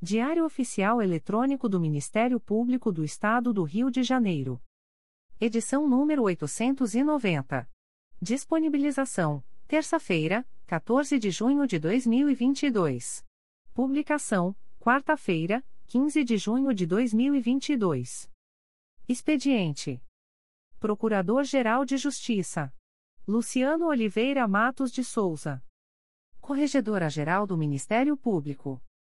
Diário Oficial Eletrônico do Ministério Público do Estado do Rio de Janeiro. Edição número 890. Disponibilização: terça-feira, 14 de junho de 2022. Publicação: quarta-feira, 15 de junho de 2022. Expediente: Procurador-Geral de Justiça Luciano Oliveira Matos de Souza. Corregedora-Geral do Ministério Público.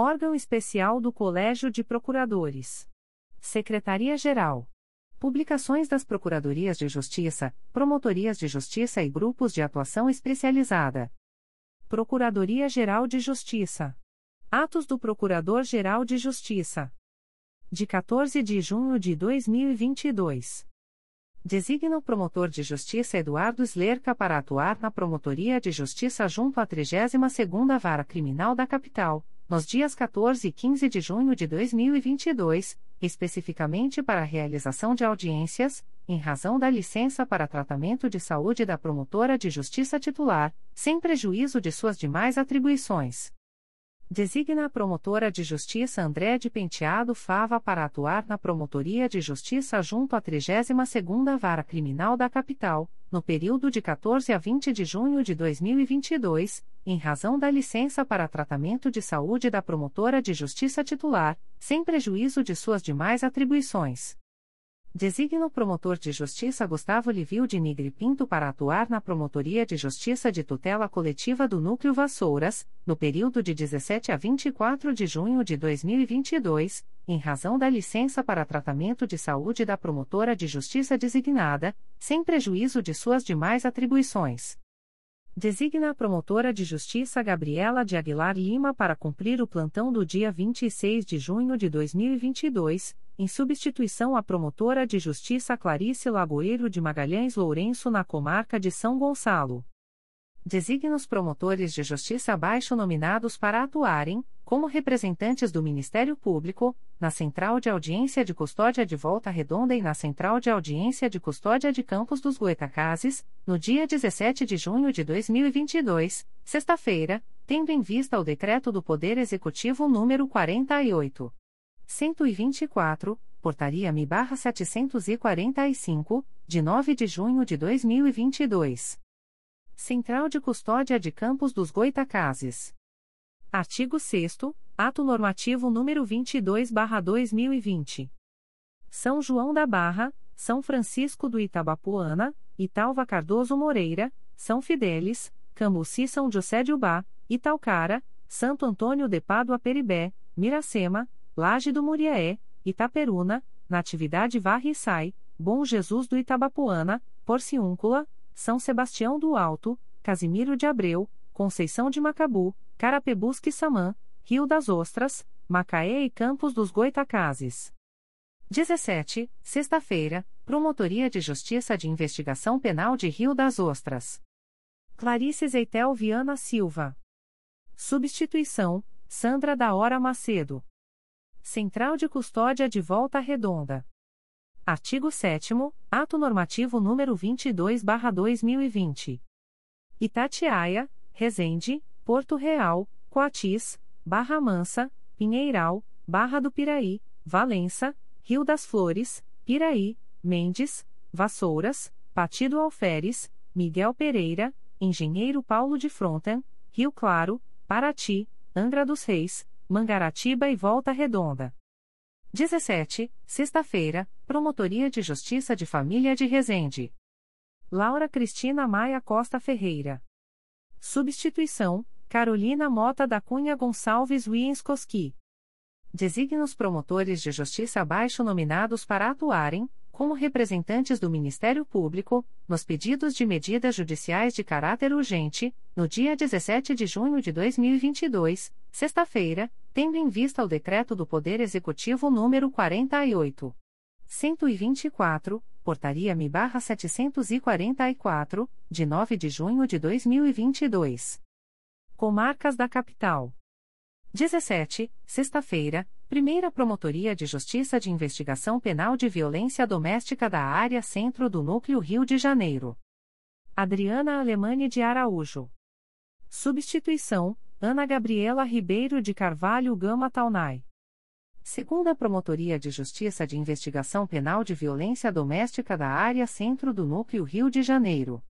Órgão Especial do Colégio de Procuradores. Secretaria-Geral. Publicações das Procuradorias de Justiça, Promotorias de Justiça e Grupos de Atuação Especializada. Procuradoria-Geral de Justiça. Atos do Procurador-Geral de Justiça. De 14 de junho de 2022. Designa o promotor de justiça Eduardo Slerca para atuar na Promotoria de Justiça junto à 32ª Vara Criminal da Capital, nos dias 14 e 15 de junho de 2022, especificamente para a realização de audiências, em razão da licença para tratamento de saúde da promotora de justiça titular, sem prejuízo de suas demais atribuições. Designa a promotora de justiça André de Penteado Fava para atuar na Promotoria de Justiça junto à 32ª Vara Criminal da Capital, no período de 14 a 20 de junho de 2022, em razão da licença para tratamento de saúde da promotora de justiça titular, sem prejuízo de suas demais atribuições. Designa o promotor de justiça Gustavo Livio de Nigre Pinto para atuar na Promotoria de Justiça de Tutela Coletiva do Núcleo Vassouras, no período de 17 a 24 de junho de 2022, em razão da licença para tratamento de saúde da promotora de justiça designada, sem prejuízo de suas demais atribuições. Designa a promotora de justiça Gabriela de Aguilar Lima para cumprir o plantão do dia 26 de junho de 2022, em substituição à promotora de justiça Clarice Lagoeiro de Magalhães Lourenço na comarca de São Gonçalo. Designa os promotores de justiça abaixo nominados para atuarem, como representantes do Ministério Público, na Central de Audiência de Custódia de Volta Redonda e na Central de Audiência de Custódia de Campos dos Goitacazes, no dia 17 de junho de 2022, sexta-feira, tendo em vista o decreto do Poder Executivo número 48. 124, Portaria MI/745, de 9 de junho de 2022. Central de Custódia de Campos dos Goitacazes. Artigo 6 Ato Normativo número 22/2020. São João da Barra, São Francisco do Itabapuana, Italva Cardoso Moreira, São Fidélis, Cambuci São José de Ubá, Italcara, Santo Antônio de Pádua Peribé, Miracema, Laje do Muriaé, Itaperuna, Natividade Varre e Sai, Bom Jesus do Itabapuana, Porciúncula, São Sebastião do Alto, Casimiro de Abreu, Conceição de Macabu, Carapebusque Samã, Rio das Ostras, Macaé e Campos dos Goitacazes. 17, sexta-feira, Promotoria de Justiça de Investigação Penal de Rio das Ostras. Clarice Zeitel Viana Silva. Substituição, Sandra da Hora Macedo. Central de Custódia de Volta Redonda. Artigo 7 Ato Normativo número 22/2020. Itatiaia, Resende, Porto Real, Coatis, Barra Mansa, Pinheiral, Barra do Piraí, Valença, Rio das Flores, Piraí, Mendes, Vassouras, Partido Alferes, Miguel Pereira, Engenheiro Paulo de Fronten, Rio Claro, Paraty, Angra dos Reis, Mangaratiba e Volta Redonda. 17, sexta-feira, Promotoria de Justiça de Família de Resende. Laura Cristina Maia Costa Ferreira. Substituição, Carolina Mota da Cunha Gonçalves Wienskoski. Designa os promotores de justiça abaixo nominados para atuarem, como representantes do Ministério Público, nos pedidos de medidas judiciais de caráter urgente, no dia 17 de junho de 2022, sexta-feira, tendo em vista o decreto do Poder Executivo número 48. 124, Portaria MI/744, de 9 de junho de 2022. Comarcas da Capital. 17, sexta-feira, Primeira Promotoria de Justiça de Investigação Penal de Violência Doméstica da Área Centro do Núcleo Rio de Janeiro. Adriana Alemane de Araújo. Substituição: Ana Gabriela Ribeiro de Carvalho Gama Taunay. Segunda Promotoria de Justiça de Investigação Penal de Violência Doméstica da Área Centro do Núcleo Rio de Janeiro.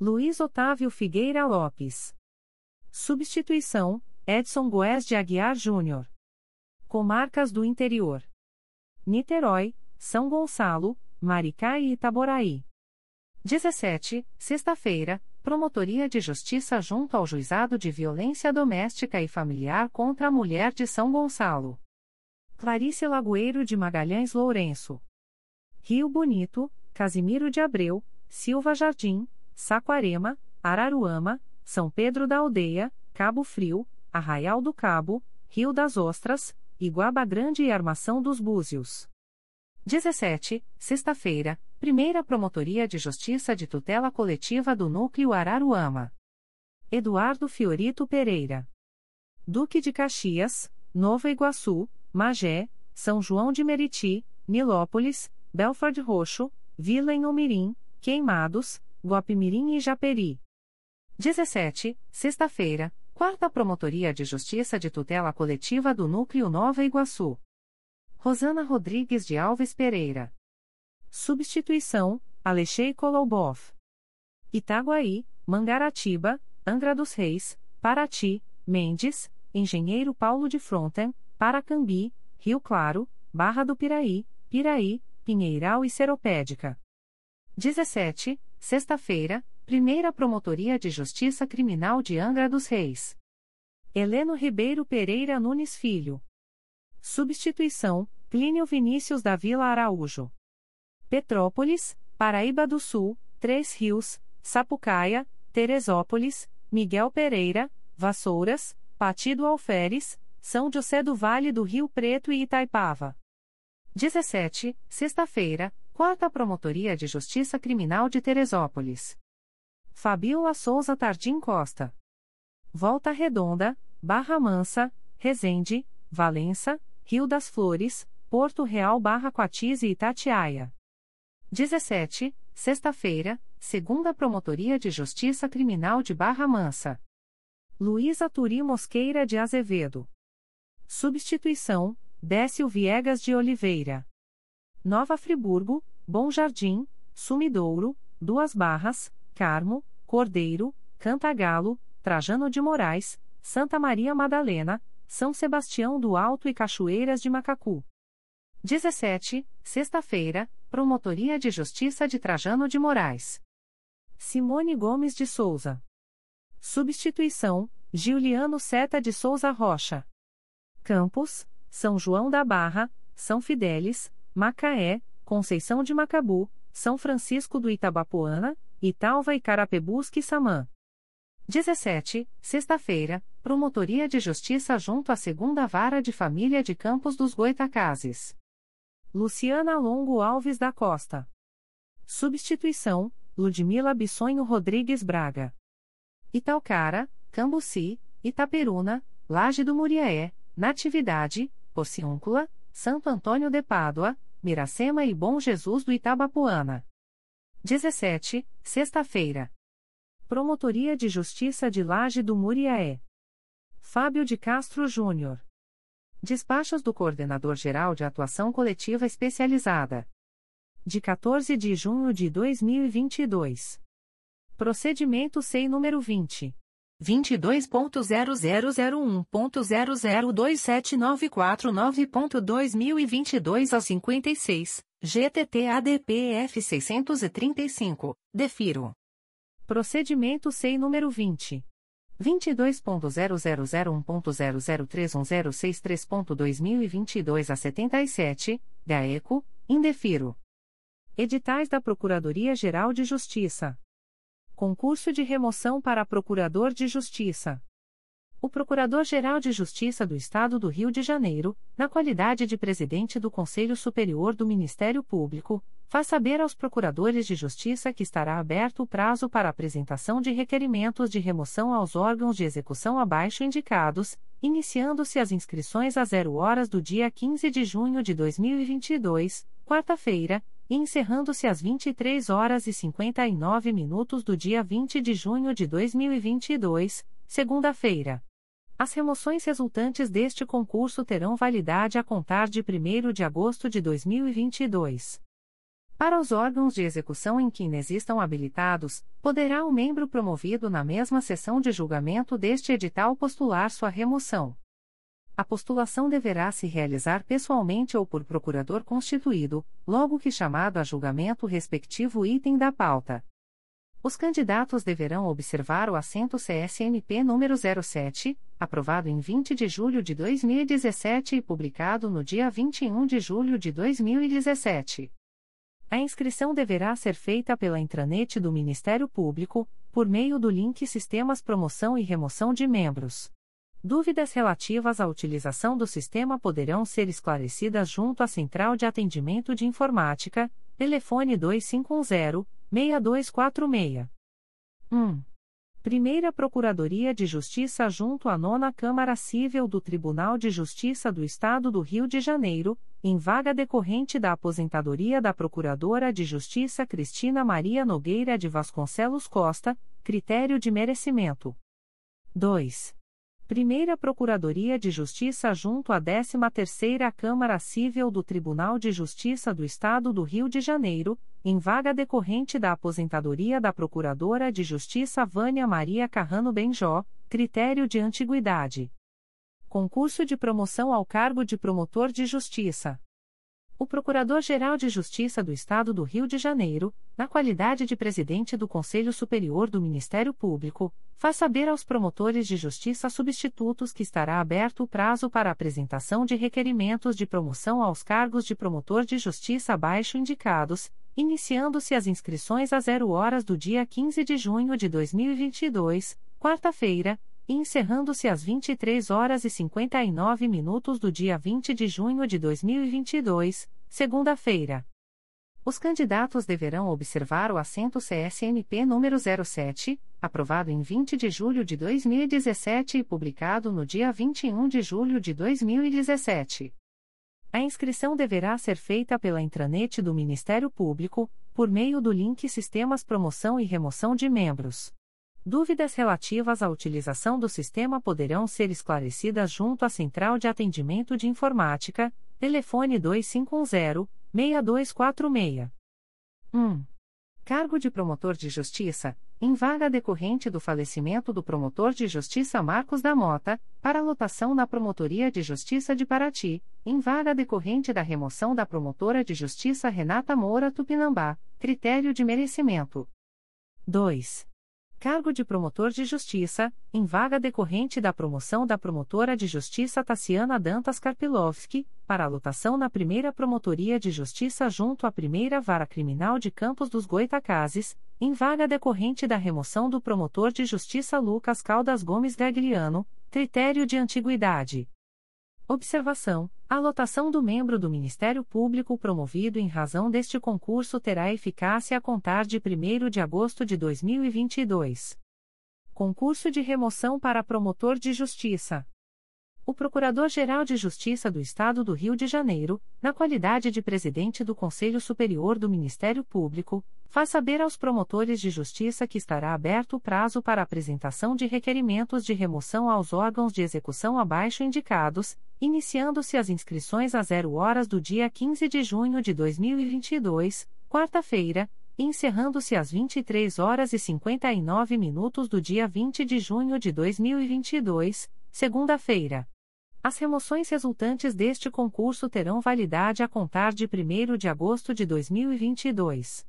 Luiz Otávio Figueira Lopes. Substituição: Edson Goes de Aguiar Júnior. Comarcas do Interior. Niterói, São Gonçalo, Maricá e Itaboraí. 17, sexta-feira, Promotoria de Justiça junto ao Juizado de Violência Doméstica e Familiar contra a Mulher de São Gonçalo. Clarice Lagoeiro de Magalhães Lourenço. Rio Bonito, Casimiro de Abreu, Silva Jardim, Saquarema, Araruama, São Pedro da Aldeia, Cabo Frio, Arraial do Cabo, Rio das Ostras, Iguaba Grande e Armação dos Búzios. 17, sexta-feira, Primeira Promotoria de Justiça de Tutela Coletiva do Núcleo Araruama. Eduardo Fiorito Pereira. Duque de Caxias, Nova Iguaçu, Magé, São João de Meriti, Nilópolis, Belford Roxo, Vila em Umirim, Queimados, Guapimirim e Japeri. 17, sexta-feira, Quarta Promotoria de Justiça de Tutela Coletiva do Núcleo Nova Iguaçu. Rosana Rodrigues de Alves Pereira. Substituição: Alexei Kolobov. Itaguaí, Mangaratiba, Angra dos Reis, Paraty, Mendes, Engenheiro Paulo de Fronten, Paracambi, Rio Claro, Barra do Piraí, Piraí, Pinheiral e Seropédica. 17, sexta-feira, Primeira Promotoria de Justiça Criminal de Angra dos Reis. Heleno Ribeiro Pereira Nunes Filho. Substituição: Plínio Vinícius da Vila Araújo. Petrópolis, Paraíba do Sul, Três Rios, Sapucaia, Teresópolis, Miguel Pereira, Vassouras, Partido Alferes, São José do Vale do Rio Preto e Itaipava. 17, sexta-feira, Quarta Promotoria de Justiça Criminal de Teresópolis. Fabiola Souza Tardim Costa. Volta Redonda, Barra Mansa, Resende, Valença, Rio das Flores, Porto Real Barra Coatis e Itatiaia. 17, sexta-feira, segunda Promotoria de Justiça Criminal de Barra Mansa. Luísa Turi Mosqueira de Azevedo. Substituição, Décio Viegas de Oliveira. Nova Friburgo, Bom Jardim, Sumidouro, Duas Barras, Carmo, Cordeiro, Cantagalo, Trajano de Moraes, Santa Maria Madalena, São Sebastião do Alto e Cachoeiras de Macacu. 17, sexta-feira, Promotoria de Justiça de Trajano de Moraes. Simone Gomes de Souza. Substituição: Giuliano Seta de Souza Rocha. Campos, São João da Barra, São Fidélis, Macaé, Conceição de Macabu, São Francisco do Itabapoana, Italva e Carapebus Samã. 17, sexta-feira, Promotoria de Justiça junto à Segunda Vara de Família de Campos dos Goitacazes. Luciana Longo Alves da Costa. Substituição, Ludmila Bissonho Rodrigues Braga. Italcara, Cambuci, Itaperuna, Laje do Muriaé, Natividade, Porciúncula, Santo Antônio de Pádua, Miracema e Bom Jesus do Itabapuana. 17, sexta-feira. Promotoria de Justiça de Laje do Muriaé. Fábio de Castro Júnior. Despachos do Coordenador-Geral de Atuação Coletiva Especializada. De 14 de junho de 2022. Procedimento SEI número 20. 22.0001.0027949.2022 a 56, GTT ADPF 635, defiro. Procedimento SEI número 20. 22.0001.0031063.2022 a 77, GAECO, indefiro. Editais da Procuradoria-Geral de Justiça. Concurso de remoção para Procurador de Justiça. O Procurador-Geral de Justiça do Estado do Rio de Janeiro, na qualidade de presidente do Conselho Superior do Ministério Público, faz saber aos procuradores de justiça que estará aberto o prazo para apresentação de requerimentos de remoção aos órgãos de execução abaixo indicados, iniciando-se as inscrições às 0 horas do dia 15 de junho de 2022, quarta-feira e encerrando-se às 23 horas e 59 minutos do dia 20 de junho de 2022, segunda-feira. As remoções resultantes deste concurso terão validade a contar de 1 de agosto de 2022. Para os órgãos de execução em que inexistam habilitados, poderá o membro promovido na mesma sessão de julgamento deste edital postular sua remoção. A postulação deverá se realizar pessoalmente ou por procurador constituído, logo que chamado a julgamento o respectivo item da pauta. Os candidatos deverão observar o assento CSNP número 07, aprovado em 20 de julho de 2017 e publicado no dia 21 de julho de 2017. A inscrição deverá ser feita pela intranet do Ministério Público, por meio do link Sistemas Promoção e Remoção de Membros. Dúvidas relativas à utilização do sistema poderão ser esclarecidas junto à Central de Atendimento de Informática, telefone 2510-6246. 1. Primeira Procuradoria de Justiça junto à Nona Câmara Civil do Tribunal de Justiça do Estado do Rio de Janeiro, em vaga decorrente da aposentadoria da Procuradora de Justiça Cristina Maria Nogueira de Vasconcelos Costa, critério de merecimento. 2. Primeira Procuradoria de Justiça junto à 13ª Câmara Civil do Tribunal de Justiça do Estado do Rio de Janeiro, em vaga decorrente da aposentadoria da Procuradora de Justiça Vânia Maria Carrano Benjó, critério de antiguidade. Concurso de promoção ao cargo de promotor de justiça. O Procurador-Geral de Justiça do Estado do Rio de Janeiro, na qualidade de presidente do Conselho Superior do Ministério Público, faz saber aos promotores de justiça substitutos que estará aberto o prazo para apresentação de requerimentos de promoção aos cargos de promotor de justiça abaixo indicados, iniciando-se as inscrições a zero horas do dia 15 de junho de 2022, quarta-feira, encerrando-se às 23 horas e 59 minutos do dia 20 de junho de 2022, segunda-feira. Os candidatos deverão observar o assento CSNP número 07, aprovado em 20 de julho de 2017 e publicado no dia 21 de julho de 2017. A inscrição deverá ser feita pela intranet do Ministério Público, por meio do link Sistemas Promoção e Remoção de Membros. Dúvidas relativas à utilização do sistema poderão ser esclarecidas junto à Central de Atendimento de Informática, telefone 2510-6246. 1. Cargo de Promotor de Justiça, em vaga decorrente do falecimento do Promotor de Justiça Marcos da Mota, para lotação na Promotoria de Justiça de Paraty, em vaga decorrente da remoção da Promotora de Justiça Renata Moura Tupinambá, critério de merecimento. 2 cargo de promotor de justiça, em vaga decorrente da promoção da promotora de justiça Tassiana Dantas Karpilovski, para lotação na primeira Promotoria de Justiça junto à primeira Vara Criminal de Campos dos Goitacazes, em vaga decorrente da remoção do promotor de justiça Lucas Caldas Gomes Gagliano, critério de antiguidade. Observação: a lotação do membro do Ministério Público promovido em razão deste concurso terá eficácia a contar de 1 de agosto de 2022. Concurso de remoção para promotor de justiça. O Procurador-Geral de Justiça do Estado do Rio de Janeiro, na qualidade de presidente do Conselho Superior do Ministério Público, faz saber aos promotores de justiça que estará aberto o prazo para apresentação de requerimentos de remoção aos órgãos de execução abaixo indicados, iniciando-se as inscrições às 0 horas do dia 15 de junho de 2022, quarta-feira, e encerrando-se às 23 horas e 59 minutos do dia 20 de junho de 2022, segunda-feira. As remoções resultantes deste concurso terão validade a contar de 1 de agosto de 2022.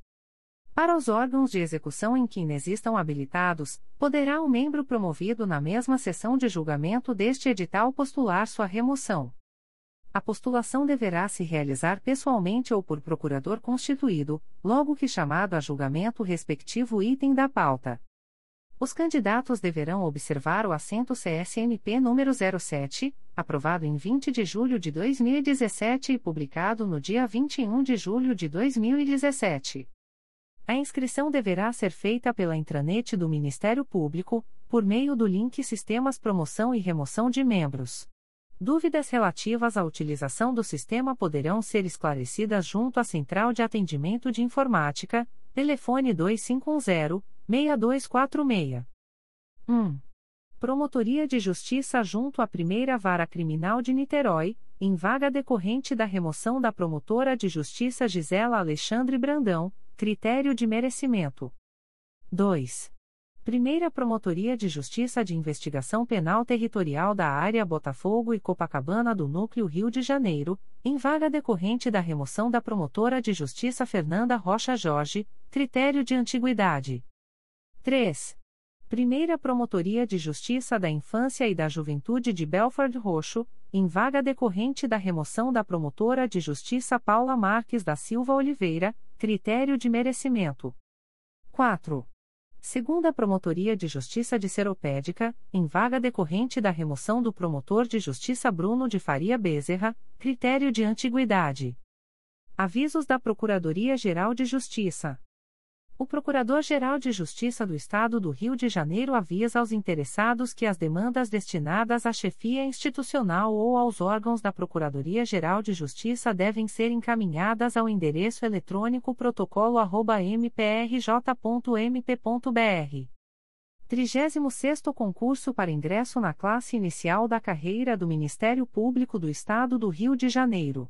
Para os órgãos de execução em que inexistam habilitados, poderá o membro promovido na mesma sessão de julgamento deste edital postular sua remoção. A postulação deverá se realizar pessoalmente ou por procurador constituído, logo que chamado a julgamento respectivo item da pauta. Os candidatos deverão observar o assento CSMP número 07, aprovado em 20 de julho de 2017 e publicado no dia 21 de julho de 2017. A inscrição deverá ser feita pela intranet do Ministério Público, por meio do link Sistemas Promoção e Remoção de Membros. Dúvidas relativas à utilização do sistema poderão ser esclarecidas junto à Central de Atendimento de Informática, telefone 2510 6246. 1. Promotoria de Justiça junto à Primeira Vara Criminal de Niterói, em vaga decorrente da remoção da promotora de Justiça Gisela Alexandre Brandão, critério de merecimento. 2. Primeira Promotoria de Justiça de Investigação Penal Territorial da Área Botafogo e Copacabana do Núcleo Rio de Janeiro, em vaga decorrente da remoção da promotora de Justiça Fernanda Rocha Jorge, critério de antiguidade. 3. Primeira Promotoria de Justiça da Infância e da Juventude de Belford Roxo, em vaga decorrente da remoção da promotora de Justiça Paula Marques da Silva Oliveira, critério de merecimento. 4. Segunda Promotoria de Justiça de Seropédica, em vaga decorrente da remoção do promotor de Justiça Bruno de Faria Bezerra, critério de antiguidade. Avisos da Procuradoria-Geral de Justiça. O Procurador-Geral de Justiça do Estado do Rio de Janeiro avisa aos interessados que as demandas destinadas à chefia institucional ou aos órgãos da Procuradoria-Geral de Justiça devem ser encaminhadas ao endereço eletrônico protocolo@mprj.mp.br. 36º concurso para ingresso na classe inicial da carreira do Ministério Público do Estado do Rio de Janeiro.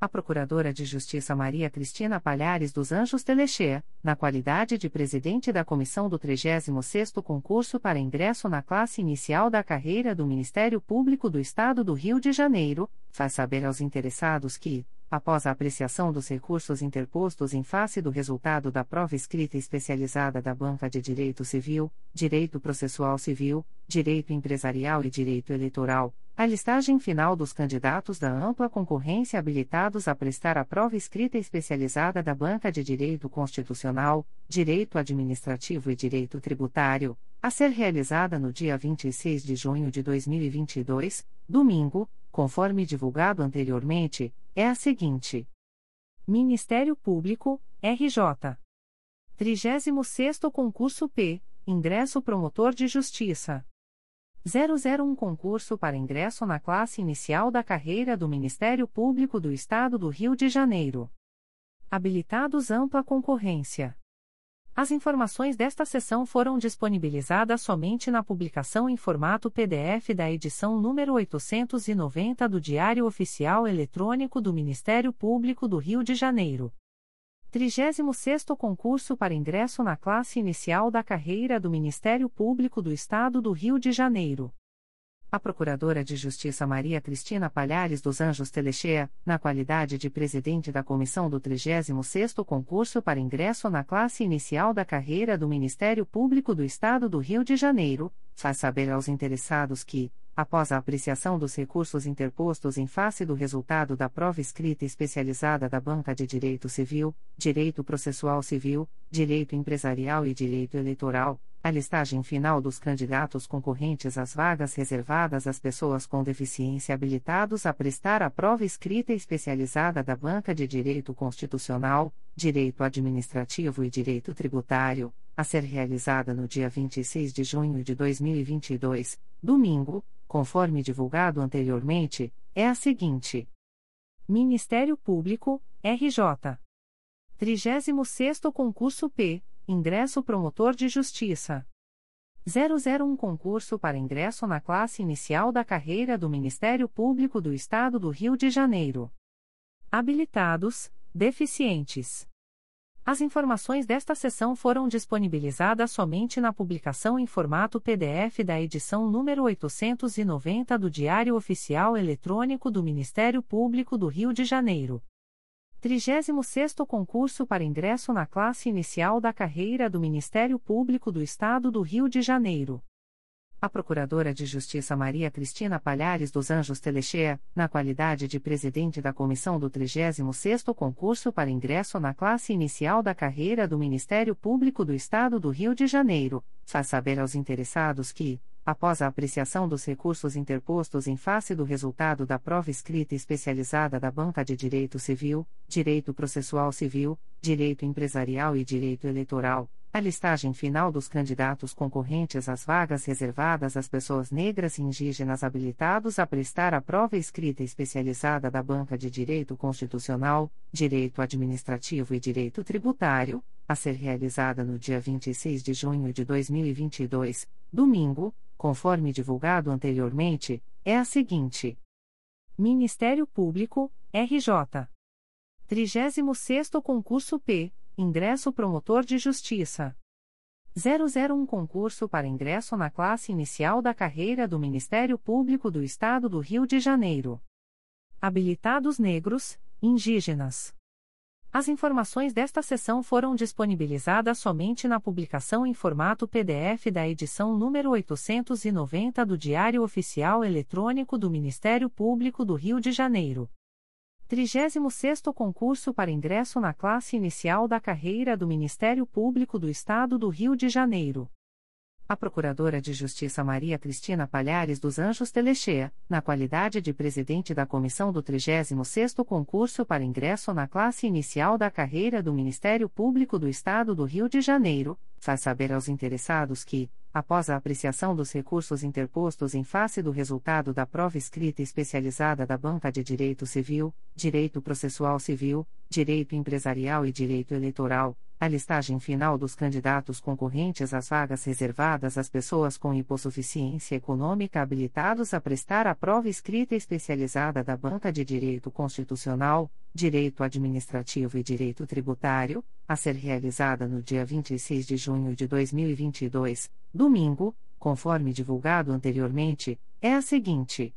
A Procuradora de Justiça Maria Cristina Palhares dos Anjos Telexer, na qualidade de presidente da comissão do 36º concurso para ingresso na classe inicial da carreira do Ministério Público do Estado do Rio de Janeiro, faz saber aos interessados que, após a apreciação dos recursos interpostos em face do resultado da prova escrita especializada da Banca de Direito Civil, Direito Processual Civil, Direito Empresarial e Direito Eleitoral, a listagem final dos candidatos da ampla concorrência habilitados a prestar a prova escrita especializada da Banca de Direito Constitucional, Direito Administrativo e Direito Tributário, a ser realizada no dia 26 de junho de 2022, domingo, conforme divulgado anteriormente, é a seguinte: Ministério Público, RJ. 36º Concurso P, Ingresso Promotor de Justiça. 001 Concurso para ingresso na classe inicial da carreira do Ministério Público do Estado do Rio de Janeiro. Habilitados ampla concorrência. As informações desta sessão foram disponibilizadas somente na publicação em formato PDF da edição número 890 do Diário Oficial Eletrônico do Ministério Público do Rio de Janeiro. 36º concurso para ingresso na classe inicial da carreira do Ministério Público do Estado do Rio de Janeiro. A Procuradora de Justiça Maria Cristina Palhares dos Anjos Telechea, na qualidade de presidente da comissão do 36º concurso para ingresso na classe inicial da carreira do Ministério Público do Estado do Rio de Janeiro, faz saber aos interessados que, após a apreciação dos recursos interpostos em face do resultado da prova escrita especializada da Banca de Direito Civil, Direito Processual Civil, Direito Empresarial e Direito Eleitoral, a listagem final dos candidatos concorrentes às vagas reservadas às pessoas com deficiência habilitados a prestar a prova escrita especializada da Banca de Direito Constitucional, Direito Administrativo e Direito Tributário, a ser realizada no dia 26 de junho de 2022, domingo, conforme divulgado anteriormente, é a seguinte: Ministério Público, RJ. 36º Concurso P Ingresso Promotor de Justiça. 001 Concurso para ingresso na classe inicial da carreira do Ministério Público do Estado do Rio de Janeiro. Habilitados, deficientes. As informações desta sessão foram disponibilizadas somente na publicação em formato PDF da edição número 890 do Diário Oficial Eletrônico do Ministério Público do Rio de Janeiro. 36º Concurso para ingresso na classe inicial da carreira do Ministério Público do Estado do Rio de Janeiro. A Procuradora de Justiça Maria Cristina Palhares dos Anjos Telechea, na qualidade de presidente da comissão do 36º Concurso para ingresso na classe inicial da carreira do Ministério Público do Estado do Rio de Janeiro, faz saber aos interessados que, após a apreciação dos recursos interpostos em face do resultado da prova escrita especializada da Banca de Direito Civil, Direito Processual Civil, Direito Empresarial e Direito Eleitoral, a listagem final dos candidatos concorrentes às vagas reservadas às pessoas negras e indígenas habilitados a prestar a prova escrita especializada da Banca de Direito Constitucional, Direito Administrativo e Direito Tributário, a ser realizada no dia 26 de junho de 2022, domingo, conforme divulgado anteriormente, é a seguinte: Ministério Público, RJ. 36º Concurso P, Ingresso Promotor de Justiça. 001 Concurso para ingresso na classe inicial da carreira do Ministério Público do Estado do Rio de Janeiro. Habilitados negros, indígenas. As informações desta sessão foram disponibilizadas somente na publicação em formato PDF da edição número 890 do Diário Oficial Eletrônico do Ministério Público do Rio de Janeiro. 36º Concurso para ingresso na classe inicial da carreira do Ministério Público do Estado do Rio de Janeiro. A Procuradora de Justiça Maria Cristina Palhares dos Anjos Telechea, na qualidade de presidente da comissão do 36º concurso para ingresso na classe inicial da carreira do Ministério Público do Estado do Rio de Janeiro, faz saber aos interessados que, após a apreciação dos recursos interpostos em face do resultado da prova escrita especializada da Banca de Direito Civil, Direito Processual Civil, Direito Empresarial e Direito Eleitoral, a listagem final dos candidatos concorrentes às vagas reservadas às pessoas com hipossuficiência econômica habilitados a prestar a prova escrita especializada da Banca de Direito Constitucional, Direito Administrativo e Direito Tributário, a ser realizada no dia 26 de junho de 2022, domingo, conforme divulgado anteriormente, é a seguinte: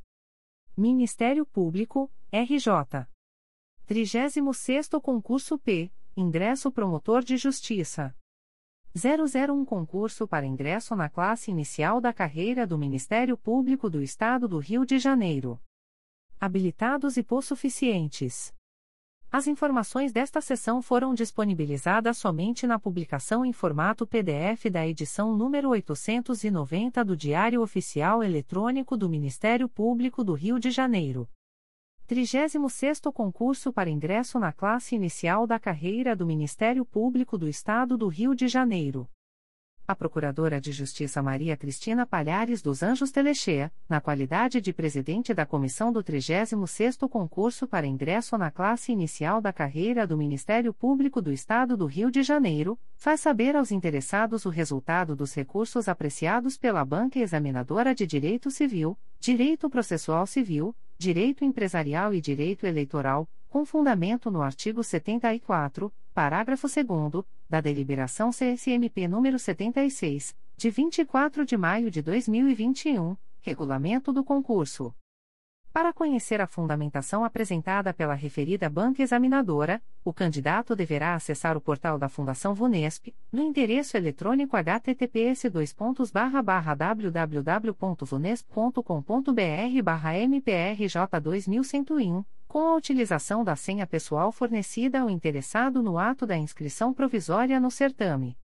Ministério Público, RJ. 36º Concurso P Ingresso Promotor de Justiça. 001 Concurso para ingresso na classe inicial da carreira do Ministério Público do Estado do Rio de Janeiro. Habilitados e possuficientes. As informações desta sessão foram disponibilizadas somente na publicação em formato PDF da edição número 890 do Diário Oficial Eletrônico do Ministério Público do Rio de Janeiro. 36º Concurso para ingresso na classe inicial da carreira do Ministério Público do Estado do Rio de Janeiro. A Procuradora de Justiça Maria Cristina Palhares dos Anjos Telechea, na qualidade de presidente da comissão do 36º Concurso para ingresso na classe inicial da carreira do Ministério Público do Estado do Rio de Janeiro, faz saber aos interessados o resultado dos recursos apreciados pela Banca Examinadora de Direito Civil, Direito Processual Civil, Direito Empresarial e Direito Eleitoral, com fundamento no artigo 74, parágrafo 2 da Deliberação CSMP número 76, de 24 de maio de 2021, Regulamento do concurso. Para conhecer a fundamentação apresentada pela referida banca examinadora, o candidato deverá acessar o portal da Fundação Vunesp, no endereço eletrônico https://www.vunesp.com.br/mprj 2101, com a utilização da senha pessoal fornecida ao interessado no ato da inscrição provisória no certame.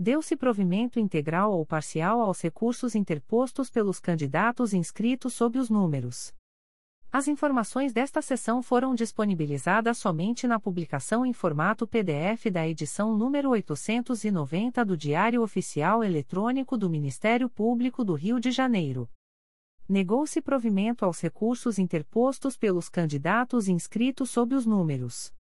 Deu-se provimento integral ou parcial aos recursos interpostos pelos candidatos inscritos sob os números as informações desta sessão foram disponibilizadas somente na publicação em formato PDF da edição número 890 do Diário Oficial Eletrônico do Ministério Público do Rio de Janeiro. Negou-se provimento aos recursos interpostos pelos candidatos inscritos sob os números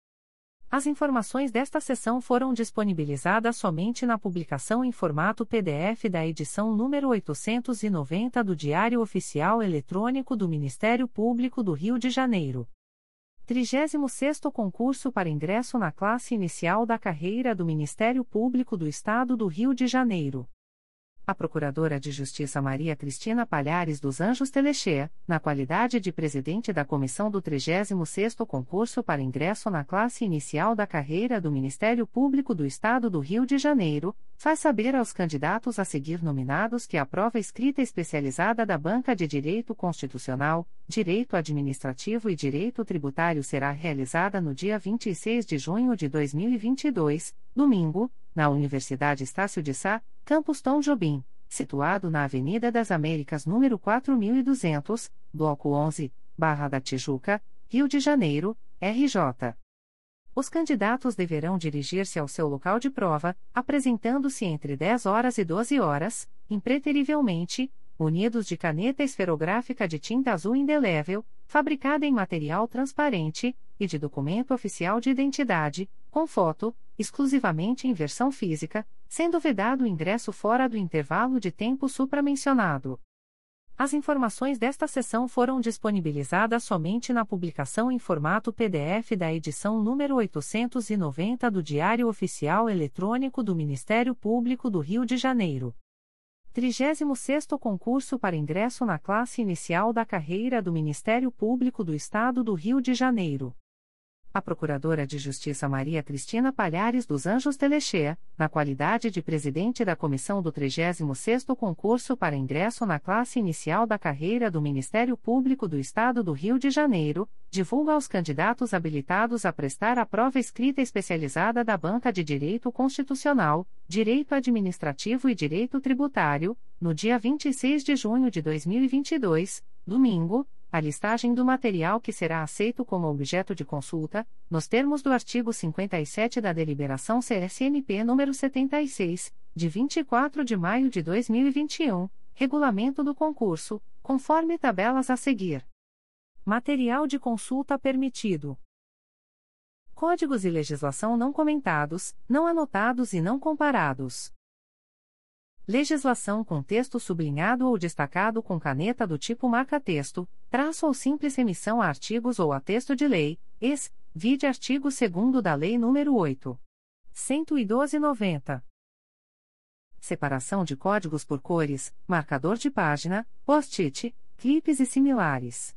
as informações desta sessão foram disponibilizadas somente na publicação em formato PDF da edição número 890 do Diário Oficial Eletrônico do Ministério Público do Rio de Janeiro. 36º Concurso para ingresso na classe inicial da carreira do Ministério Público do Estado do Rio de Janeiro a Procuradora de Justiça Maria Cristina Palhares dos Anjos Telexê, na qualidade de presidente da comissão do 36º concurso para ingresso na classe inicial da carreira do Ministério Público do Estado do Rio de Janeiro, faz saber aos candidatos a seguir nominados que a prova escrita especializada da Banca de Direito Constitucional, Direito Administrativo e Direito Tributário será realizada no dia 26 de junho de 2022, domingo, na Universidade Estácio de Sá, Campus Tom Jobim, situado na Avenida das Américas número 4200, Bloco 11, Barra da Tijuca, Rio de Janeiro, RJ. Os candidatos deverão dirigir-se ao seu local de prova, apresentando-se entre 10 horas e 12 horas, impreterivelmente, unidos de caneta esferográfica de tinta azul indelével, fabricada em material transparente, e de documento oficial de identidade, com foto, exclusivamente em versão física, sendo vedado o ingresso fora do intervalo de tempo supramencionado. As informações desta sessão foram disponibilizadas somente na publicação em formato PDF da edição número 890 do Diário Oficial Eletrônico do Ministério Público do Rio de Janeiro. 36º Concurso para ingresso na classe inicial da carreira do Ministério Público do Estado do Rio de Janeiro a Procuradora de Justiça Maria Cristina Palhares dos Anjos Telexê, na qualidade de presidente da comissão do 36º concurso para ingresso na classe inicial da carreira do Ministério Público do Estado do Rio de Janeiro, divulga aos candidatos habilitados a prestar a prova escrita especializada da Banca de Direito Constitucional, Direito Administrativo e Direito Tributário, no dia 26 de junho de 2022, domingo, a listagem do material que será aceito como objeto de consulta, nos termos do artigo 57 da Deliberação CSNP nº 76, de 24 de maio de 2021, regulamento do concurso, conforme tabelas a seguir. Material de consulta permitido. Códigos e legislação não comentados, não anotados e não comparados. Legislação com texto sublinhado ou destacado com caneta do tipo marca-texto, traço ou simples remissão a artigos ou a texto de lei, ex, vide artigo 2 da Lei nº 8. 112.90. Separação de códigos por cores, marcador de página, post-it, clipes e similares.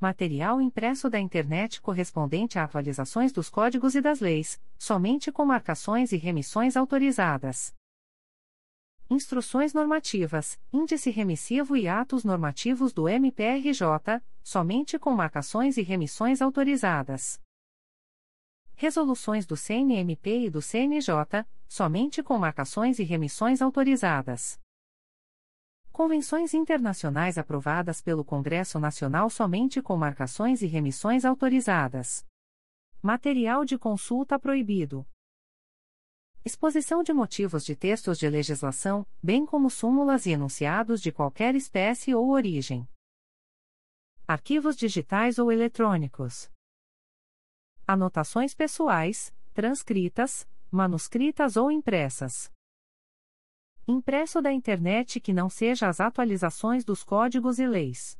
Material impresso da internet correspondente a atualizações dos códigos e das leis, somente com marcações e remissões autorizadas. Instruções normativas, índice remissivo e atos normativos do MPRJ, somente com marcações e remissões autorizadas. Resoluções do CNMP e do CNJ, somente com marcações e remissões autorizadas. Convenções internacionais aprovadas pelo Congresso Nacional somente com marcações e remissões autorizadas. Material de consulta proibido. Exposição de motivos de textos de legislação, bem como súmulas e enunciados de qualquer espécie ou origem. Arquivos digitais ou eletrônicos. Anotações pessoais, transcritas, manuscritas ou impressas. Impresso da internet que não seja as atualizações dos códigos e leis.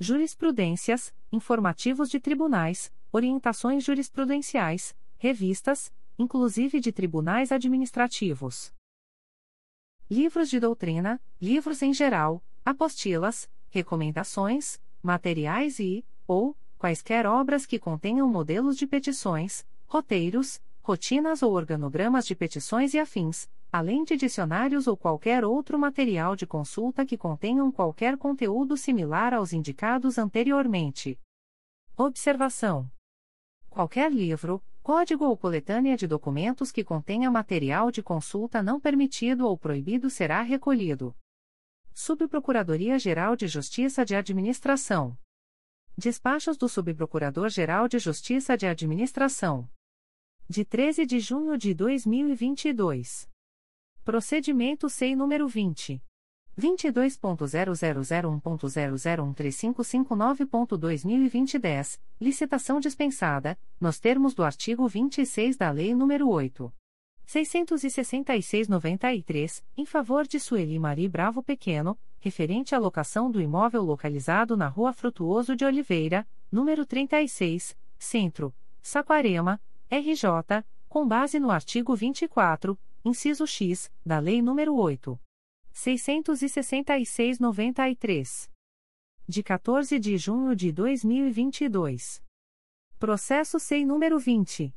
Jurisprudências, informativos de tribunais, orientações jurisprudenciais, revistas, inclusive de tribunais administrativos. livros de doutrina, livros em geral, apostilas, recomendações, materiais e, ou, quaisquer obras que contenham modelos de petições, roteiros, rotinas ou organogramas de petições e afins, além de dicionários ou qualquer outro material de consulta que contenham qualquer conteúdo similar aos indicados anteriormente. Observação: Qualquer livro, código ou coletânea de documentos que contenha material de consulta não permitido ou proibido será recolhido. Subprocuradoria-Geral de Justiça de Administração. Despachos do Subprocurador-Geral de Justiça de Administração. De 13 de junho de 2022. Procedimento SEI número 20. 22.0001.0013559.2020 licitação dispensada, nos termos do artigo 26 da Lei nº 8. 666-93, em favor de Sueli Marie Bravo Pequeno, referente à locação do imóvel localizado na Rua Frutuoso de Oliveira, número 36, Centro, Saquarema, RJ, com base no artigo 24, inciso X, da Lei nº 8. 666-93. De 14 de junho de 2022. Processo SEI número 20.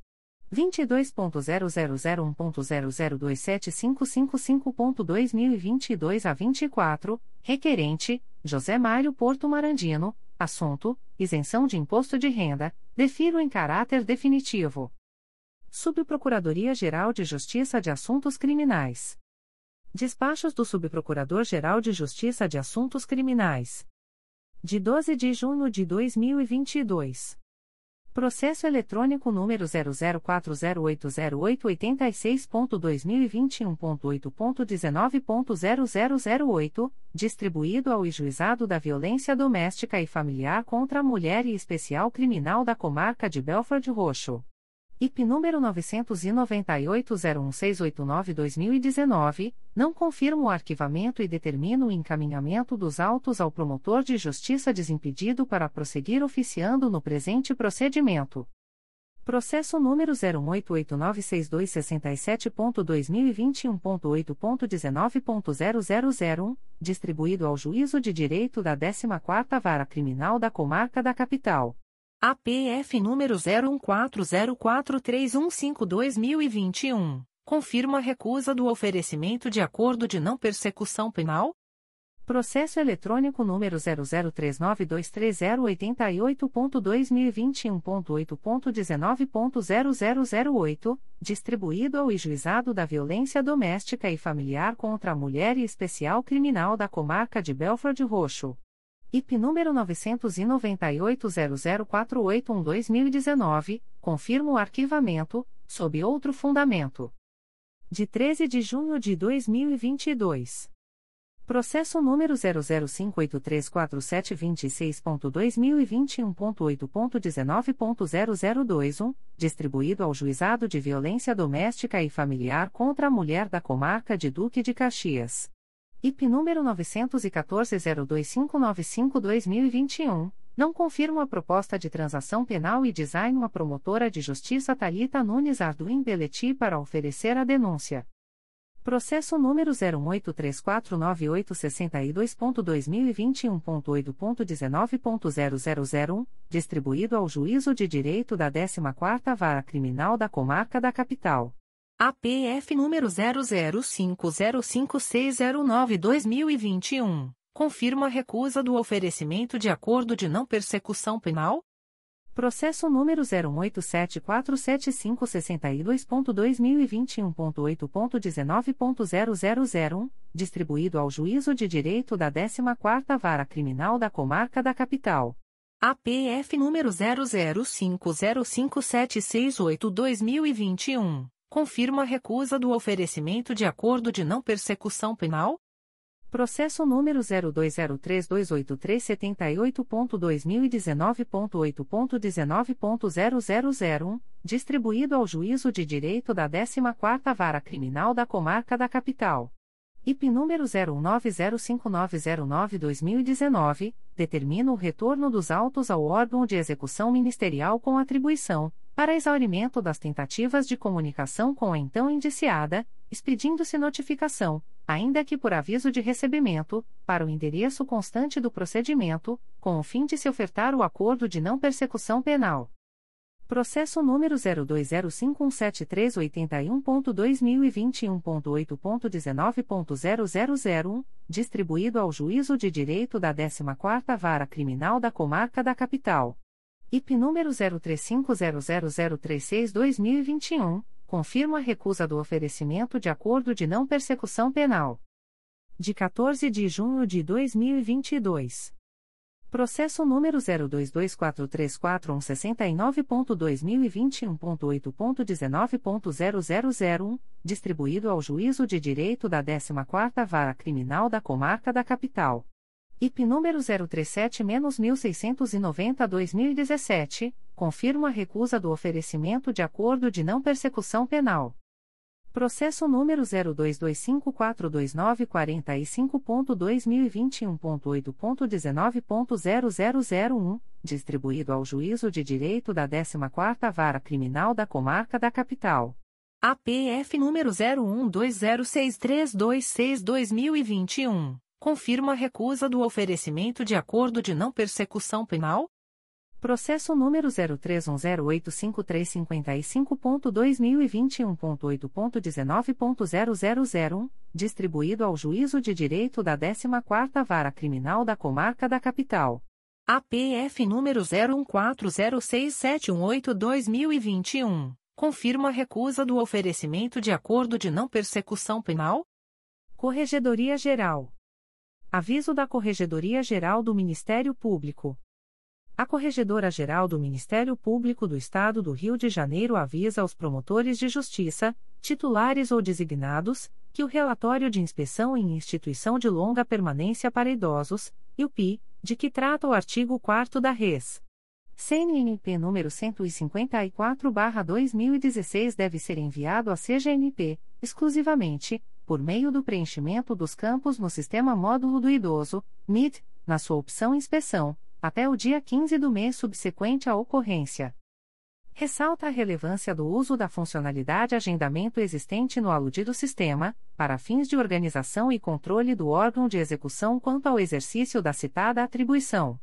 22.0001.0027555.2022 a 24, requerente, José Mário Porto Marandino, assunto, isenção de imposto de renda, defiro em caráter definitivo. Subprocuradoria-Geral de Justiça de Assuntos Criminais. Despachos do Subprocurador-Geral de Justiça de Assuntos Criminais. De 12 de junho de 2022. Processo eletrônico número 004080886.2021.8.19.0008, distribuído ao Juizado da Violência Doméstica e Familiar contra a Mulher e Especial Criminal da Comarca de Belford Roxo. IP número 900-01689-2019, não confirmo o arquivamento e determino o encaminhamento dos autos ao promotor de justiça desimpedido para prosseguir oficiando no presente procedimento. Processo número 018896267.2021.8.19.0001, distribuído ao Juízo de Direito da 14ª Vara Criminal da Comarca da Capital. APF número 01404315-2021, confirma a recusa do oferecimento de acordo de não persecução penal? Processo eletrônico número 003923088.2021.8.19.0008, distribuído ao Juizado da Violência Doméstica e Familiar contra a Mulher e Especial Criminal da Comarca de Belford Roxo. IP número 900.00481-2019, confirma o arquivamento, sob outro fundamento. De 13 de junho de 2022. Processo número 005834726.2021.8.19.0021, distribuído ao Juizado de Violência Doméstica e Familiar contra a Mulher da Comarca de Duque de Caxias. IP número 914-02595-2021, não confirmo a proposta de transação penal e design uma promotora de justiça Talita Nunes Arduin Beleti para oferecer a denúncia. Processo número 018349862.2021.8.19.0001, distribuído ao Juízo de Direito da 14ª Vara Criminal da Comarca da Capital. APF número 00505609-2021, confirma a recusa do oferecimento de acordo de não persecução penal? Processo número 018747562.2021.8.19.0001, distribuído ao Juízo de Direito da 14ª Vara Criminal da Comarca da Capital. APF número 00505668-2021 confirma a recusa do oferecimento de acordo de não persecução penal? Processo número 020328378.2019.8.19.0001, distribuído ao Juízo de Direito da 14ª Vara Criminal da Comarca da Capital. IP número 01905909-2019, determina o retorno dos autos ao órgão de execução ministerial com atribuição, para exaurimento das tentativas de comunicação com a então indiciada, expedindo-se notificação, ainda que por aviso de recebimento, para o endereço constante do procedimento, com o fim de se ofertar o acordo de não persecução penal. Processo número 02051381.2021.8.19.0001, distribuído ao Juízo de Direito da 14ª Vara Criminal da Comarca da Capital. IP número 03500036-2021, confirma a recusa do oferecimento de acordo de não persecução penal. De 14 de junho de 2022. Processo número 02243469.2021.8.19.0001, distribuído ao Juízo de Direito da 14ª Vara Criminal da Comarca da Capital. IP número 037-1690-2017, confirma a recusa do oferecimento de acordo de não persecução penal. Processo número 02254295.2021.8.19.0001, distribuído ao Juízo de Direito da 14ª Vara Criminal da Comarca da Capital. APF número 01206326-2021, confirma a recusa do oferecimento de acordo de não persecução penal, Processo número 03108535.2021.8.19.0001, distribuído ao Juízo de Direito da 14ª Vara Criminal da Comarca da Capital. APF número 01406718-2021, confirma a recusa do oferecimento de acordo de não persecução penal? Corregedoria Geral. Aviso da Corregedoria Geral do Ministério Público. A Corregedora-Geral do Ministério Público do Estado do Rio de Janeiro avisa aos promotores de justiça, titulares ou designados, que o relatório de inspeção em instituição de longa permanência para idosos, e o PI, de que trata o artigo 4 da Res. CNMP número 154/2016 deve ser enviado à CGNP, exclusivamente, por meio do preenchimento dos campos no Sistema Módulo do Idoso, MID, na sua opção Inspeção até o dia 15 do mês subsequente à ocorrência. Ressalta a relevância do uso da funcionalidade agendamento existente no aludido sistema, para fins de organização e controle do órgão de execução quanto ao exercício da citada atribuição.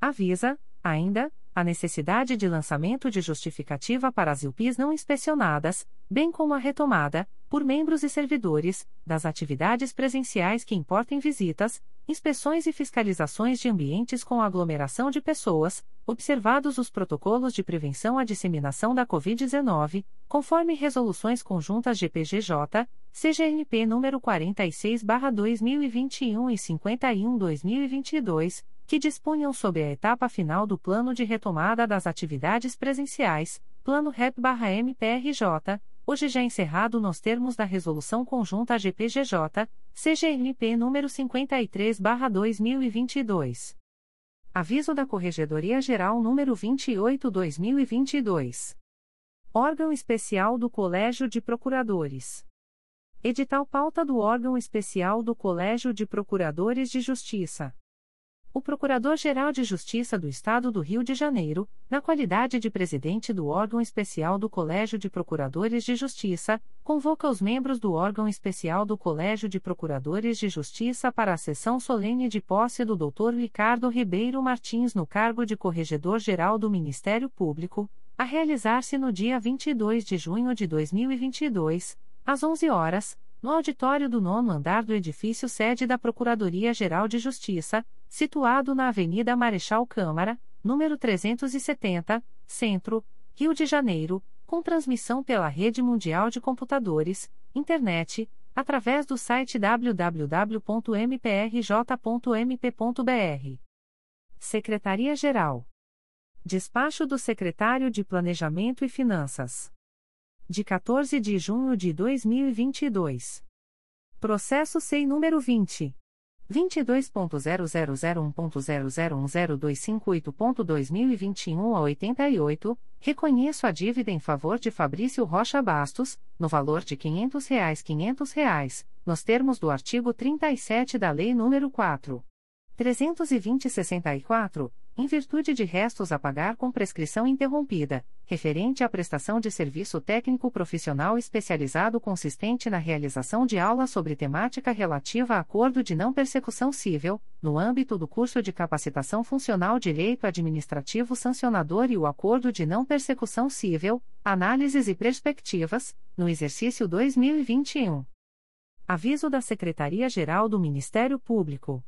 Avisa, ainda, a necessidade de lançamento de justificativa para as UPIs não inspecionadas, bem como a retomada, por membros e servidores, das atividades presenciais que importem visitas, inspeções e fiscalizações de ambientes com aglomeração de pessoas, observados os protocolos de prevenção à disseminação da Covid-19, conforme resoluções conjuntas GPGJ, CGNP número 46/2021 e 51/2022, que dispunham sobre a etapa final do plano de retomada das atividades presenciais, Plano REP/MPRJ hoje já encerrado nos termos da Resolução Conjunta GPGJ, CGNP número 53/2022. Aviso da Corregedoria Geral número 28/2022. Órgão Especial do Colégio de Procuradores. Edital pauta do órgão especial do Colégio de Procuradores de Justiça. O Procurador-Geral de Justiça do Estado do Rio de Janeiro, na qualidade de presidente do órgão especial do Colégio de Procuradores de Justiça, convoca os membros do órgão especial do Colégio de Procuradores de Justiça para a sessão solene de posse do Dr. Ricardo Ribeiro Martins no cargo de Corregedor-Geral do Ministério Público, a realizar-se no dia 22 de junho de 2022, às 11 horas no auditório do nono andar do edifício sede da Procuradoria-Geral de Justiça, situado na Avenida Marechal Câmara, número 370, Centro, Rio de Janeiro, com transmissão pela Rede Mundial de Computadores, Internet, através do site www.mprj.mp.br. Secretaria-Geral. Despacho do Secretário de Planejamento e Finanças de 14 de junho de 2022. Processo SEI número 20. 22.0001.0010258.2021 a 88, reconheço a dívida em favor de Fabrício Rocha Bastos, no valor de 500 reais, 500 reais, nos termos do artigo 37 da Lei nº 4. 320-64, em virtude de restos a pagar com prescrição interrompida, referente à prestação de serviço técnico profissional especializado consistente na realização de aulas sobre temática relativa a acordo de não persecução civil, no âmbito do curso de capacitação funcional Direito Administrativo Sancionador e o acordo de não persecução civil, análises e perspectivas, no exercício 2021. Aviso da Secretaria-Geral do Ministério Público.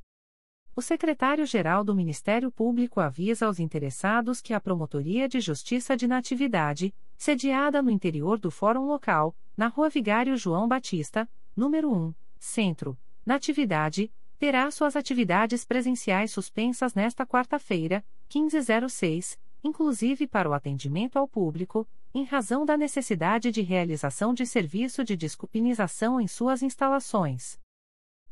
O secretário-geral do Ministério Público avisa aos interessados que a Promotoria de Justiça de Natividade, sediada no interior do Fórum Local, na Rua Vigário João Batista, número 1, Centro, Natividade, terá suas atividades presenciais suspensas nesta quarta-feira, 1506, inclusive para o atendimento ao público, em razão da necessidade de realização de serviço de desculpinização em suas instalações.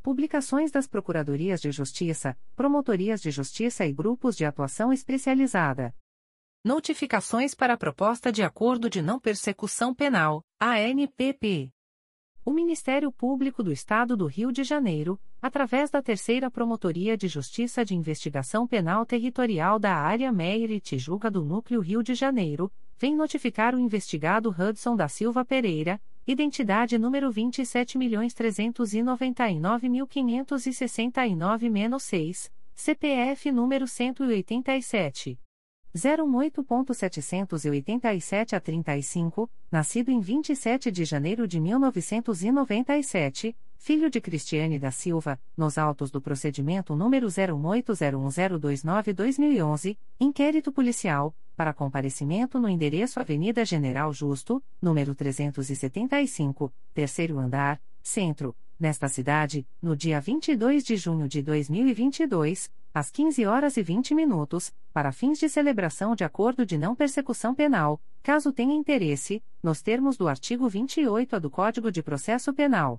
Publicações das Procuradorias de Justiça, Promotorias de Justiça e Grupos de Atuação Especializada. Notificações para a Proposta de Acordo de Não Persecução Penal, ANPP. O Ministério Público do Estado do Rio de Janeiro, através da Terceira Promotoria de Justiça de Investigação Penal Territorial da Área Meire e Tijuca do Núcleo Rio de Janeiro, vem notificar o investigado Hudson da Silva Pereira, identidade número 27.399.569-6, CPF número 187. 08.787 a 35, nascido em 27 de janeiro de 1997, filho de Cristiane da Silva, nos autos do procedimento número 0801029-2011, inquérito policial, para comparecimento no endereço Avenida General Justo, número 375, terceiro andar, centro, nesta cidade, no dia 22 de junho de 2022, às 15 horas e 20 minutos, para fins de celebração de acordo de não persecução penal, caso tenha interesse, nos termos do artigo 28A do Código de Processo Penal.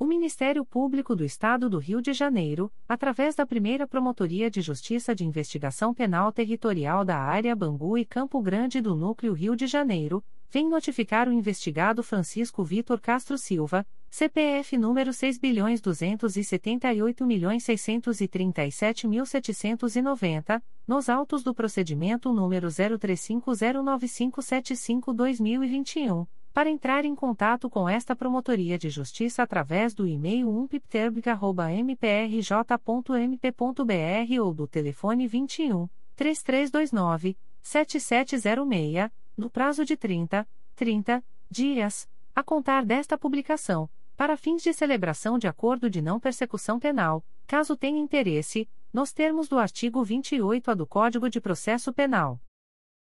O Ministério Público do Estado do Rio de Janeiro, através da primeira Promotoria de Justiça de Investigação Penal Territorial da Área Bangu e Campo Grande do Núcleo Rio de Janeiro, vem notificar o investigado Francisco Vitor Castro Silva, CPF número 6.278.637.790, nos autos do procedimento número 03509575-2021 para entrar em contato com esta Promotoria de Justiça através do e-mail umpipterbica.mprj.mp.br ou do telefone 21 3329 7706, no prazo de 30, 30 dias, a contar desta publicação, para fins de celebração de acordo de não persecução penal, caso tenha interesse, nos termos do artigo 28A do Código de Processo Penal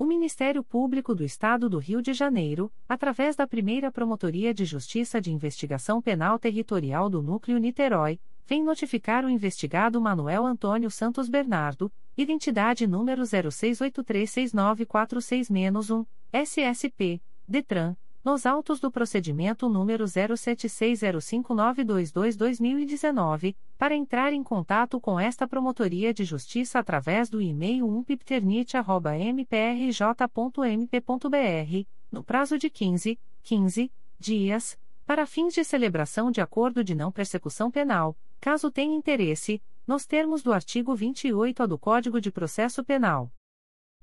O Ministério Público do Estado do Rio de Janeiro, através da primeira Promotoria de Justiça de Investigação Penal Territorial do Núcleo Niterói, vem notificar o investigado Manuel Antônio Santos Bernardo, identidade número 06836946-1, SSP, DETRAN nos autos do procedimento número 07605922-2019, para entrar em contato com esta Promotoria de Justiça através do e-mail umpipternit.mprj.mp.br, no prazo de 15, 15 dias, para fins de celebração de acordo de não persecução penal, caso tenha interesse, nos termos do artigo 28A do Código de Processo Penal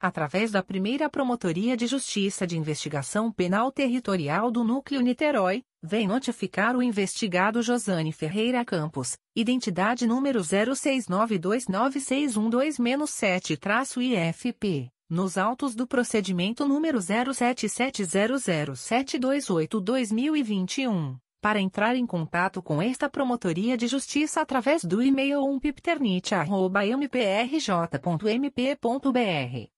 através da primeira Promotoria de Justiça de Investigação Penal Territorial do Núcleo Niterói, vem notificar o investigado Josane Ferreira Campos, identidade número 06929612-7-IFP, nos autos do procedimento número 07700728-2021 para entrar em contato com esta Promotoria de Justiça através do e-mail umpipternit.mprj.mp.br,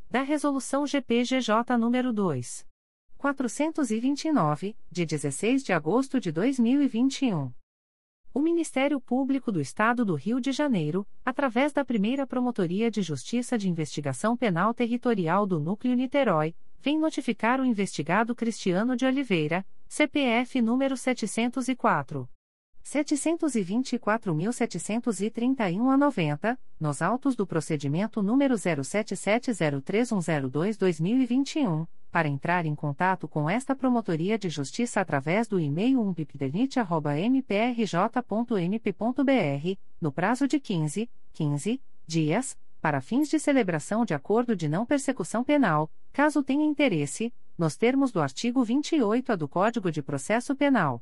da Resolução GPGJ nº 2. 429, de 16 de agosto de 2021. O Ministério Público do Estado do Rio de Janeiro, através da primeira Promotoria de Justiça de Investigação Penal Territorial do Núcleo Niterói, vem notificar o investigado Cristiano de Oliveira, CPF número 704. 724.731 a 90, nos autos do procedimento número 07703102-2021 para entrar em contato com esta Promotoria de Justiça através do e-mail umpipternit.mprj.mp.br, no prazo de 15, 15 dias, para fins de celebração de acordo de não persecução penal, caso tenha interesse, nos termos do artigo 28-A do Código de Processo Penal.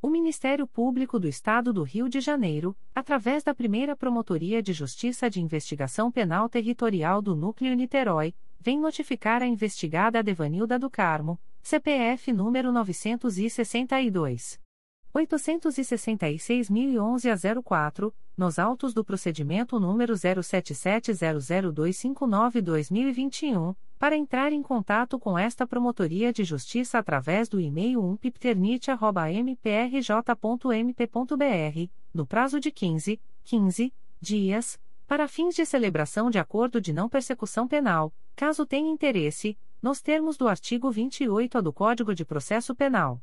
O Ministério Público do Estado do Rio de Janeiro, através da primeira Promotoria de Justiça de Investigação Penal Territorial do Núcleo Niterói, vem notificar a investigada Devanilda do Carmo, CPF número 962. 866.011 a 04, nos autos do procedimento número 07700259-2021, para entrar em contato com esta Promotoria de Justiça através do e-mail umpipternit.mprj.mp.br, no prazo de 15, 15 dias, para fins de celebração de acordo de não persecução penal, caso tenha interesse, nos termos do artigo 28-A do Código de Processo Penal.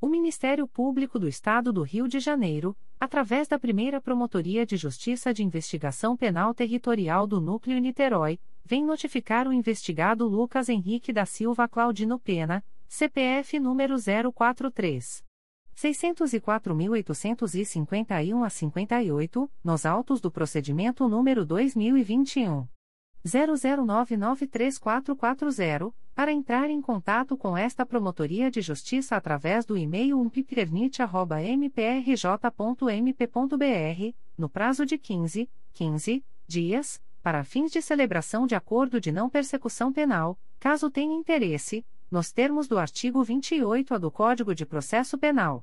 O Ministério Público do Estado do Rio de Janeiro, através da primeira Promotoria de Justiça de Investigação Penal Territorial do Núcleo Niterói, vem notificar o investigado Lucas Henrique da Silva Claudino Pena, CPF número 043. 604.851 a 58, nos autos do procedimento número 2021. 00993440, para entrar em contato com esta Promotoria de Justiça através do e-mail umpipternit.mprj.mp.br, no prazo de 15, 15 dias, para fins de celebração de acordo de não persecução penal, caso tenha interesse, nos termos do artigo 28-A do Código de Processo Penal.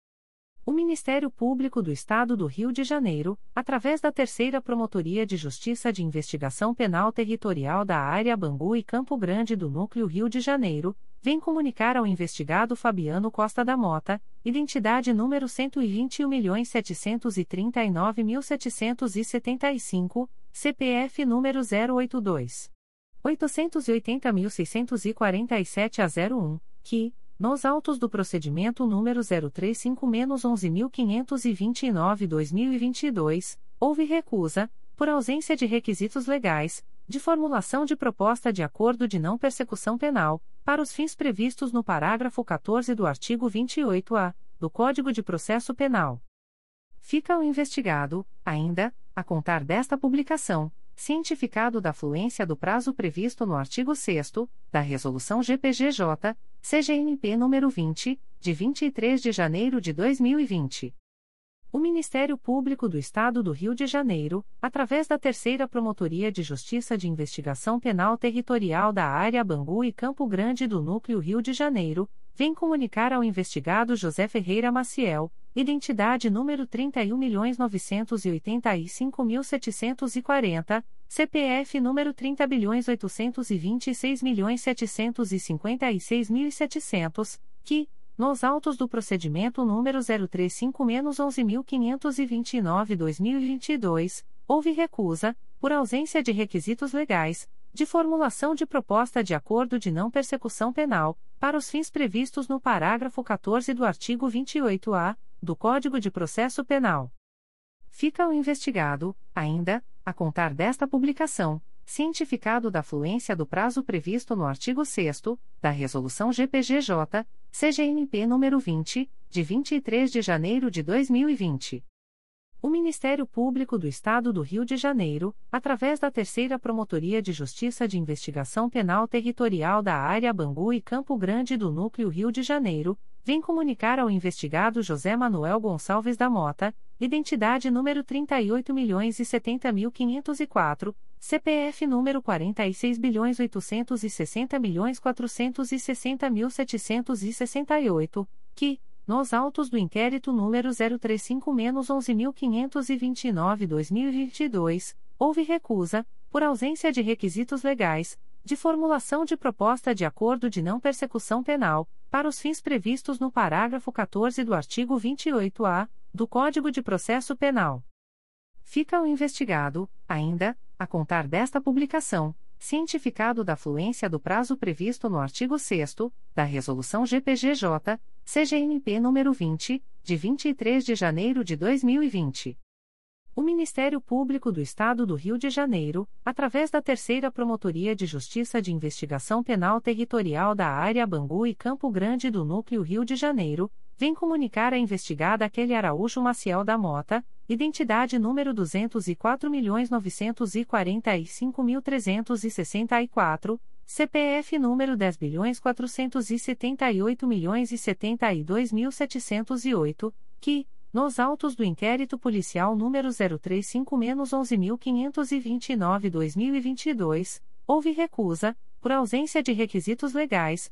O Ministério Público do Estado do Rio de Janeiro, através da Terceira Promotoria de Justiça de Investigação Penal Territorial da Área Bangu e Campo Grande do Núcleo Rio de Janeiro, vem comunicar ao investigado Fabiano Costa da Mota, identidade número 121.739.775, CPF número 082. 880.647 a 01, que, nos autos do procedimento número 035-11.529-2022, houve recusa, por ausência de requisitos legais, de formulação de proposta de acordo de não persecução penal, para os fins previstos no parágrafo 14 do artigo 28-A do Código de Processo Penal. Fica o investigado, ainda, a contar desta publicação, cientificado da fluência do prazo previsto no artigo 6 da Resolução GPGJ, CGNP nº 20, de 23 de janeiro de 2020. O Ministério Público do Estado do Rio de Janeiro, através da Terceira Promotoria de Justiça de Investigação Penal Territorial da Área Bangu e Campo Grande do Núcleo Rio de Janeiro, vem comunicar ao investigado José Ferreira Maciel, identidade número 31.985.740, CPF número 30.826.756.700, que, nos autos do procedimento número 035-11529-2022, houve recusa, por ausência de requisitos legais, de formulação de proposta de acordo de não persecução penal, para os fins previstos no parágrafo 14 do artigo 28-A do Código de Processo Penal. Fica o investigado, ainda, a contar desta publicação, cientificado da fluência do prazo previsto no artigo 6 da Resolução GPGJ, CGNP nº 20, de 23 de janeiro de 2020. O Ministério Público do Estado do Rio de Janeiro, através da Terceira Promotoria de Justiça de Investigação Penal Territorial da Área Bangu e Campo Grande do Núcleo Rio de Janeiro, vem comunicar ao investigado José Manuel Gonçalves da Mota, identidade número 38.070.504, CPF número 46.860.460.768, que, nos autos do inquérito número 035-11529-2022, houve recusa, por ausência de requisitos legais, de formulação de proposta de acordo de não persecução penal, para os fins previstos no parágrafo 14 do artigo 28-A do Código de Processo Penal. Fica o investigado, ainda, a contar desta publicação, cientificado da fluência do prazo previsto no artigo 6 da Resolução GPGJ, CGNP nº 20, de 23 de janeiro de 2020. O Ministério Público do Estado do Rio de Janeiro, através da Terceira Promotoria de Justiça de Investigação Penal Territorial da Área Bangu e Campo Grande do Núcleo Rio de Janeiro, vem comunicar a investigada Kelly Araújo Maciel da Mota, identidade número 204.945.364, CPF número 10.478.072.708, que, nos autos do inquérito policial número 035-11529-2022, houve recusa, por ausência de requisitos legais,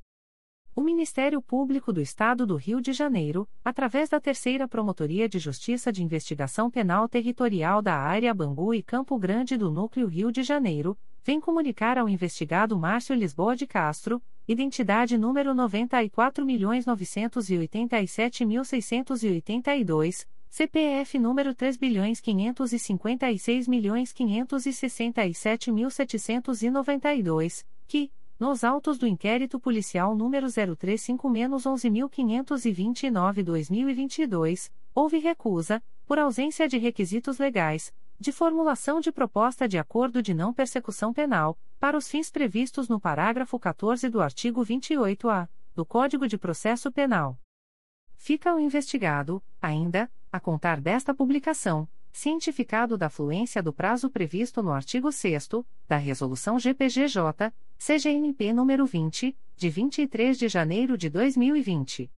O Ministério Público do Estado do Rio de Janeiro, através da Terceira Promotoria de Justiça de Investigação Penal Territorial da Área Bangu e Campo Grande do Núcleo Rio de Janeiro, vem comunicar ao investigado Márcio Lisboa de Castro, identidade número 94.987.682, CPF número 3.556.567.792, que, nos autos do inquérito policial número 035-11.529-2022, houve recusa, por ausência de requisitos legais, de formulação de proposta de acordo de não persecução penal, para os fins previstos no parágrafo 14 do artigo 28-A do Código de Processo Penal. Fica o investigado, ainda, a contar desta publicação, cientificado da fluência do prazo previsto no artigo 6 da Resolução GPGJ, CGNP nº 20, de 23 de janeiro de 2020.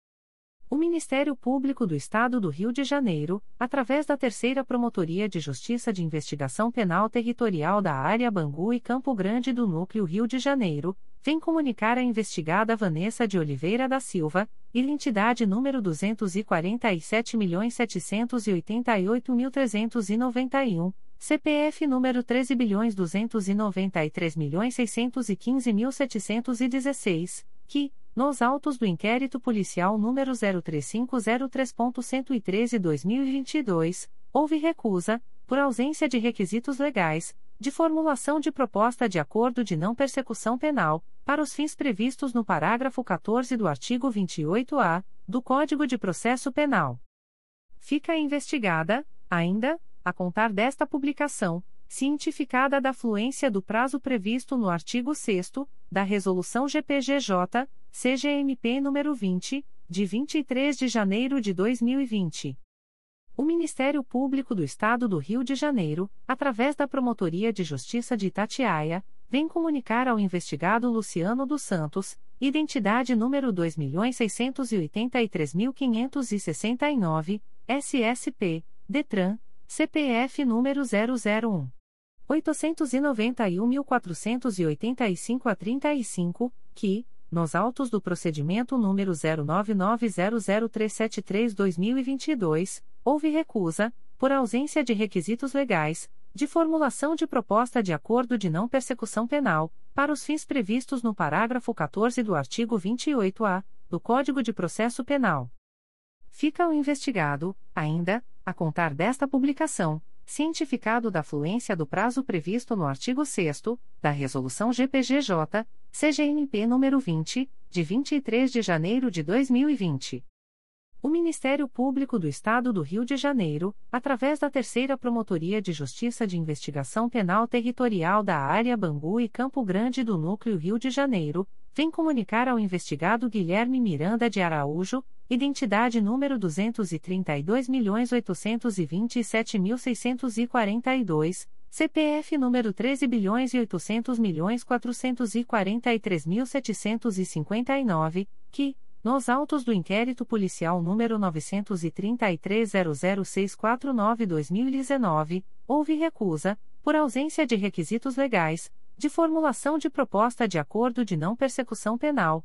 O Ministério Público do Estado do Rio de Janeiro, através da Terceira Promotoria de Justiça de Investigação Penal Territorial da Área Bangu e Campo Grande do Núcleo Rio de Janeiro, vem comunicar a investigada Vanessa de Oliveira da Silva, identidade número 247.788.391, CPF número 13.293.615.716, que nos autos do inquérito policial número 03503.113-2022, houve recusa, por ausência de requisitos legais, de formulação de proposta de acordo de não persecução penal, para os fins previstos no parágrafo 14 do artigo 28-A do Código de Processo Penal. Fica investigada, ainda, a contar desta publicação, cientificada da fluência do prazo previsto no artigo 6 da Resolução GPGJ, CGMP nº 20, de 23 de janeiro de 2020. O Ministério Público do Estado do Rio de Janeiro, através da Promotoria de Justiça de Itatiaia, vem comunicar ao investigado Luciano dos Santos, identidade número 2.683.569, SSP, DETRAN, CPF número 001. 891.485 a 35, que, nos autos do procedimento número 09900373-2022, houve recusa, por ausência de requisitos legais, de formulação de proposta de acordo de não persecução penal, para os fins previstos no parágrafo 14 do artigo 28-A do Código de Processo Penal. Fica o investigado, ainda, a contar desta publicação cientificado da fluência do prazo previsto no artigo 6 da Resolução GPGJ, CGNP nº 20, de 23 de janeiro de 2020. O Ministério Público do Estado do Rio de Janeiro, através da Terceira Promotoria de Justiça de Investigação Penal Territorial da Área Bangu e Campo Grande do Núcleo Rio de Janeiro, vem comunicar ao investigado Guilherme Miranda de Araújo, identidade número 232.827.642, CPF número 13.800.443.759, que, nos autos do inquérito policial número 933.00649-2019, houve recusa, por ausência de requisitos legais, de formulação de proposta de acordo de não persecução penal,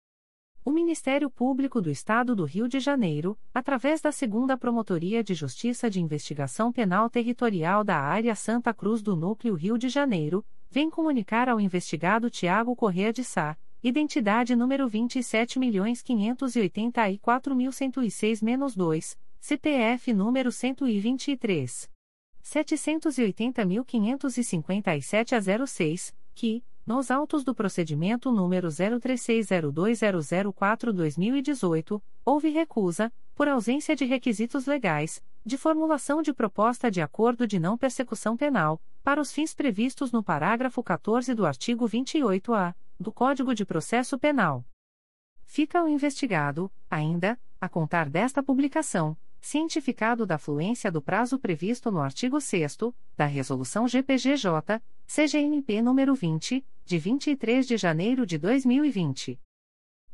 O Ministério Público do Estado do Rio de Janeiro, através da Segunda Promotoria de Justiça de Investigação Penal Territorial da Área Santa Cruz do Núcleo Rio de Janeiro, vem comunicar ao investigado Tiago Correa de Sá, identidade número 27.584.106-2, CPF número 123. 780.557 a 06, que, nos autos do procedimento número 03602004-2018, houve recusa, por ausência de requisitos legais, de formulação de proposta de acordo de não persecução penal, para os fins previstos no parágrafo 14 do artigo 28-A do Código de Processo Penal. Fica o investigado, ainda, a contar desta publicação, cientificado da fluência do prazo previsto no artigo 6 da Resolução GPGJ, CGNP nº 20, de 23 de janeiro de 2020.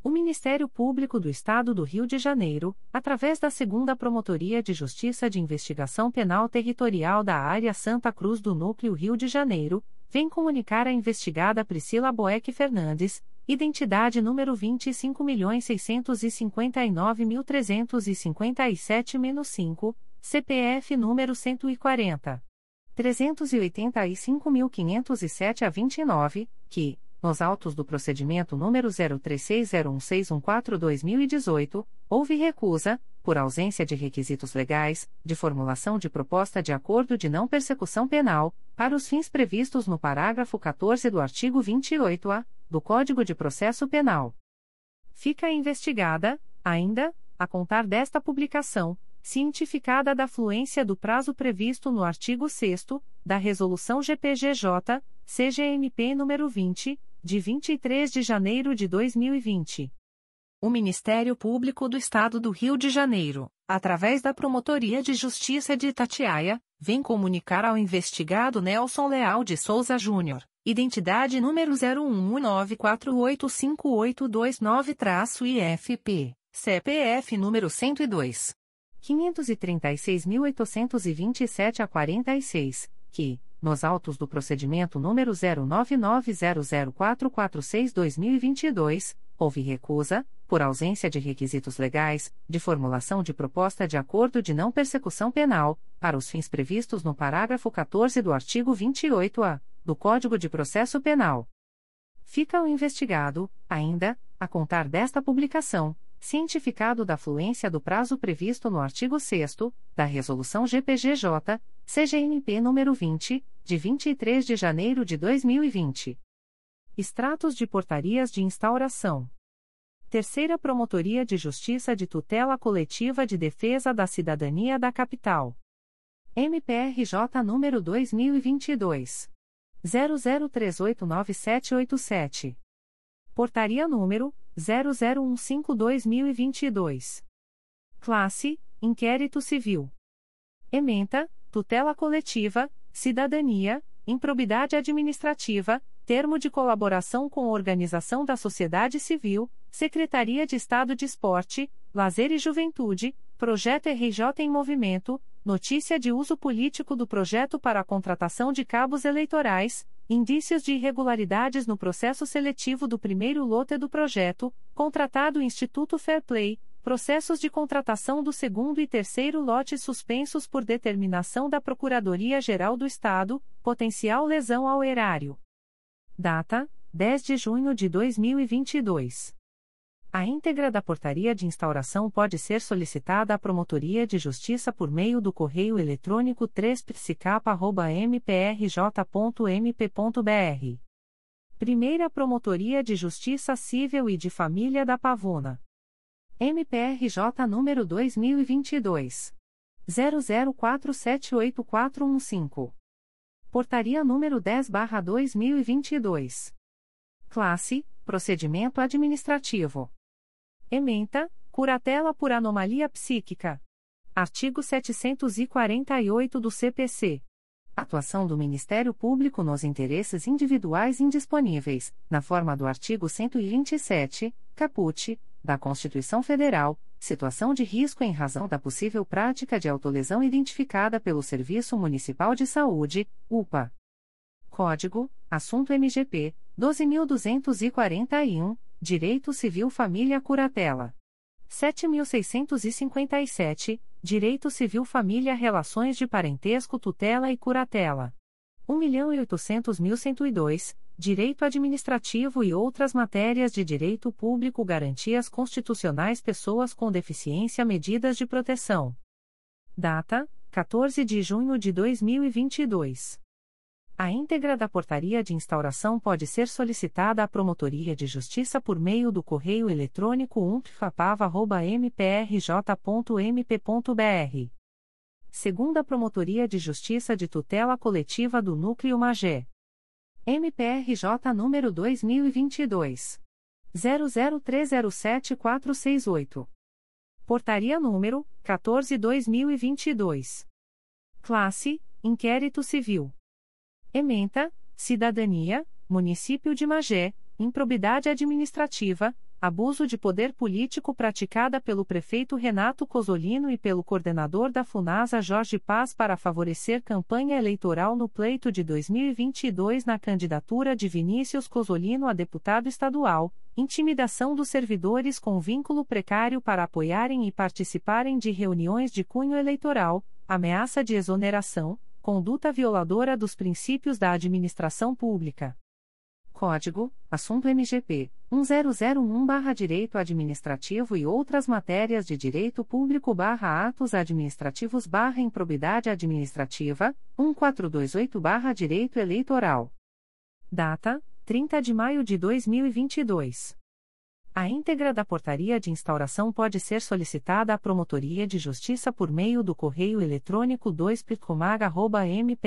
O Ministério Público do Estado do Rio de Janeiro, através da Segunda Promotoria de Justiça de Investigação Penal Territorial da Área Santa Cruz do Núcleo Rio de Janeiro, vem comunicar a investigada Priscila Boeck Fernandes, identidade número 25.659.357-5, CPF número 140. 385.507 a 29, que, nos autos do procedimento número 03601614-2018, houve recusa, por ausência de requisitos legais, de formulação de proposta de acordo de não persecução penal, para os fins previstos no parágrafo 14 do artigo 28-A do Código de Processo Penal. Fica investigada, ainda, a contar desta publicação cientificada da fluência do prazo previsto no artigo 6 da Resolução GPGJ, CGMP nº 20, de 23 de janeiro de 2020. O Ministério Público do Estado do Rio de Janeiro, através da Promotoria de Justiça de Itatiaia, vem comunicar ao investigado Nelson Leal de Souza Júnior, identidade número 0119485829-IFP, CPF número 102. 536.827 a 46, que, nos autos do procedimento número 09900446-2022, houve recusa, por ausência de requisitos legais, de formulação de proposta de acordo de não persecução penal, para os fins previstos no parágrafo 14 do artigo 28-A do Código de Processo Penal. Fica o investigado, ainda, a contar desta publicação, cientificado da fluência do prazo previsto no artigo 6 da Resolução GPGJ, CGNP nº 20, de 23 de janeiro de 2020. Extratos de portarias de instauração. Terceira Promotoria de Justiça de Tutela Coletiva de Defesa da Cidadania da Capital. MPRJ número 2022 00389787. Portaria número 0015/2022. Classe: Inquérito Civil. Ementa: Tutela Coletiva, Cidadania, Improbidade Administrativa, Termo de colaboração com Organização da Sociedade Civil, Secretaria de Estado de Esporte, Lazer e Juventude, Projeto RJ em Movimento, Notícia de uso político do projeto para a contratação de cabos eleitorais, indícios de irregularidades no processo seletivo do primeiro lote do projeto, contratado Instituto Fair Play, processos de contratação do segundo e terceiro lote suspensos por determinação da Procuradoria-Geral do Estado, potencial lesão ao erário. Data: 10 de junho de 2022. A íntegra da portaria de instauração pode ser solicitada à Promotoria de Justiça por meio do correio eletrônico 3psicapa.mprj.mp.br. Primeira Promotoria de Justiça Civil e de Família da Pavuna. MPRJ número 2022 00478415. Portaria número 10/2022. Classe: Procedimento administrativo. Ementa: Curatela por anomalia psíquica. Artigo 748 do CPC. Atuação do Ministério Público nos interesses individuais indisponíveis, na forma do artigo 127, caput, da Constituição Federal, situação de risco em razão da possível prática de autolesão identificada pelo Serviço Municipal de Saúde, UPA. Código: Assunto MGP 12241, Direito Civil Família Curatela. 7657, Direito Civil Família Relações de Parentesco Tutela e Curatela. 1.800.102, Direito Administrativo e outras matérias de Direito Público Garantias Constitucionais Pessoas com Deficiência Medidas de Proteção. Data: 14 de junho de 2022. A íntegra da portaria de instauração pode ser solicitada à Promotoria de Justiça por meio do correio eletrônico umpfapava.mprj.mp.br. Segunda Promotoria de Justiça de Tutela Coletiva do Núcleo Magé. MPRJ número 2022 00307468. Portaria número 14/2022. Classe: Inquérito Civil. Ementa, Cidadania, Município de Magé, Improbidade Administrativa, Abuso de poder político praticada pelo prefeito Renato Cosolino e pelo coordenador da FUNASA Jorge Paz para favorecer campanha eleitoral no pleito de 2022 na candidatura de Vinícius Cosolino a deputado estadual, intimidação dos servidores com vínculo precário para apoiarem e participarem de reuniões de cunho eleitoral, ameaça de exoneração, conduta violadora dos princípios da administração pública. Código: Assunto MGP 1001/Direito Administrativo e outras matérias de Direito Público/Atos Administrativos/Improbidade Administrativa 1428/Direito Eleitoral. Data: 30 de maio de 2022. A íntegra da portaria de instauração pode ser solicitada à Promotoria de Justiça por meio do correio eletrônico 2 mprj.mp.br.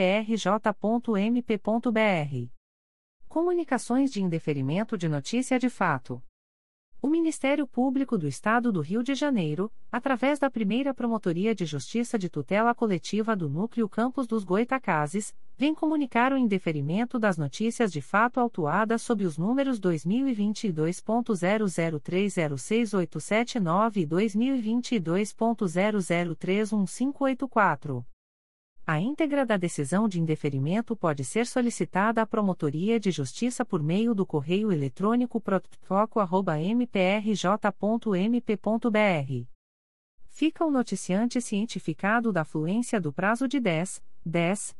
Comunicações de indeferimento de notícia de fato. O Ministério Público do Estado do Rio de Janeiro, através da primeira Promotoria de Justiça de Tutela Coletiva do Núcleo Campos dos Goitacazes, vem comunicar o indeferimento das notícias de fato autuadas sob os números 2022.00306879 e 2022.00311584. A íntegra da decisão de indeferimento pode ser solicitada à Promotoria de Justiça por meio do correio eletrônico protfoco.mprj.mp.br. Fica o noticiante cientificado da fluência do prazo de 10, 10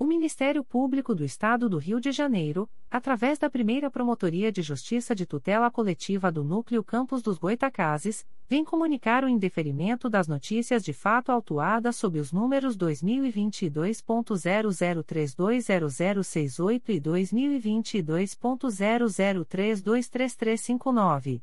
O Ministério Público do Estado do Rio de Janeiro, através da primeira Promotoria de Justiça de Tutela Coletiva do Núcleo Campos dos Goitacazes, vem comunicar o indeferimento das notícias de fato autuadas sob os números 2022.00320068 e 2022.00323359.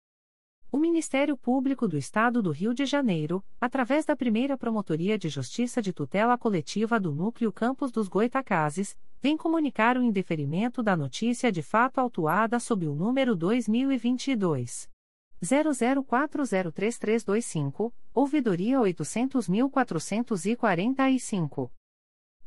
O Ministério Público do Estado do Rio de Janeiro, através da primeira Promotoria de Justiça de Tutela Coletiva do Núcleo Campos dos Goitacazes, vem comunicar o indeferimento da notícia de fato autuada sob o número 2022. 00403325, ouvidoria 800.445.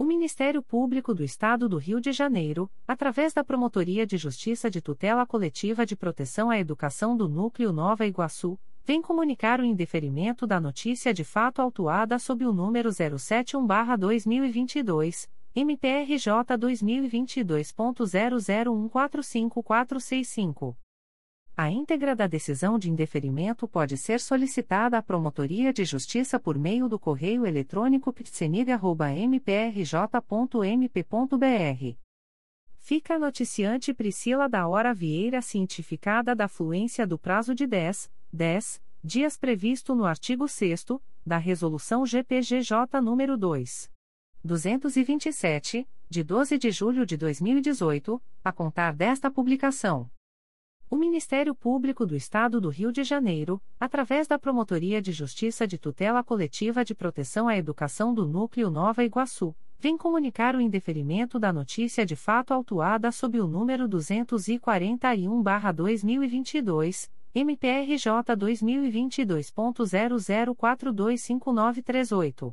O Ministério Público do Estado do Rio de Janeiro, através da Promotoria de Justiça de Tutela Coletiva de Proteção à Educação do Núcleo Nova Iguaçu, vem comunicar o indeferimento da notícia de fato autuada sob o número 071-2022, MPRJ 2022.00145465. A íntegra da decisão de indeferimento pode ser solicitada à Promotoria de Justiça por meio do correio eletrônico ptsenig.mprj.mp.br. Fica a noticiante Priscila da Hora Vieira cientificada da fluência do prazo de 10, 10 dias previsto no artigo 6 da Resolução GPGJ nº 2. 227, de 12 de julho de 2018, a contar desta publicação. O Ministério Público do Estado do Rio de Janeiro, através da Promotoria de Justiça de Tutela Coletiva de Proteção à Educação do Núcleo Nova Iguaçu, vem comunicar o indeferimento da notícia de fato autuada sob o número 241-2022, MPRJ 2022.00425938.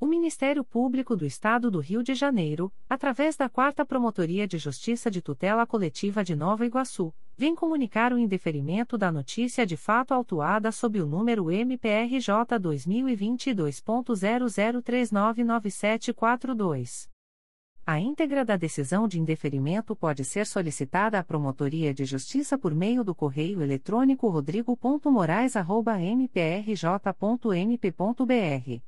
O Ministério Público do Estado do Rio de Janeiro, através da 4 Promotoria de Justiça de Tutela Coletiva de Nova Iguaçu, vem comunicar o indeferimento da notícia de fato autuada sob o número MPRJ 2022.00399742. A íntegra da decisão de indeferimento pode ser solicitada à Promotoria de Justiça por meio do correio eletrônico rodrigo.moraes.mprj.mp.br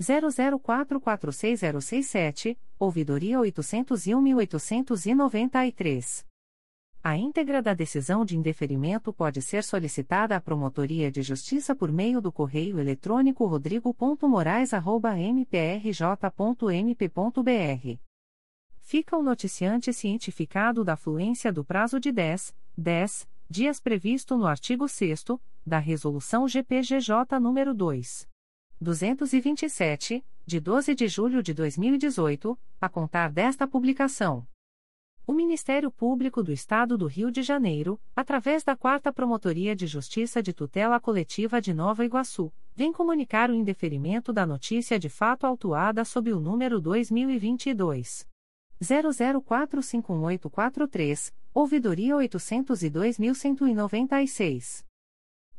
00446067, ouvidoria 801.893. A íntegra da decisão de indeferimento pode ser solicitada à Promotoria de Justiça por meio do correio eletrônico rodrigo.moraes.mprj.mp.br. Fica o noticiante cientificado da fluência do prazo de 10, 10 dias previsto no artigo 6 da Resolução GPGJ nº 2. 227, de 12 de julho de 2018, a contar desta publicação. O Ministério Público do Estado do Rio de Janeiro, através da 4 Promotoria de Justiça de Tutela Coletiva de Nova Iguaçu, vem comunicar o indeferimento da notícia de fato autuada sob o número 2022 00451843, ouvidoria 802.196.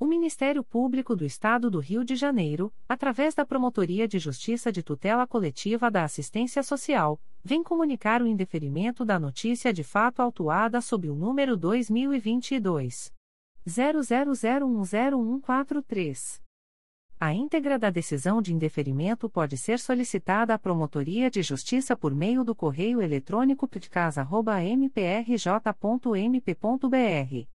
O Ministério Público do Estado do Rio de Janeiro, através da Promotoria de Justiça de Tutela Coletiva da Assistência Social, vem comunicar o indeferimento da notícia de fato autuada sob o número 2022 00010143. A íntegra da decisão de indeferimento pode ser solicitada à Promotoria de Justiça por meio do correio eletrônico ptcasa.mprj.mp.br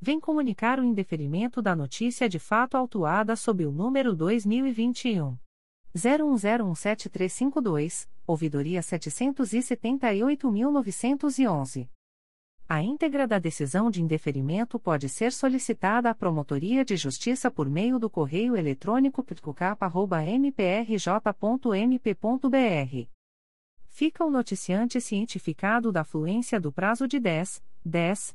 vem comunicar o indeferimento da notícia de fato autuada sob o número 2021 01017352, ouvidoria 778.911. A íntegra da decisão de indeferimento pode ser solicitada à Promotoria de Justiça por meio do correio eletrônico pitcucapa.mprj.mp.br. Fica o noticiante cientificado da fluência do prazo de 10, 10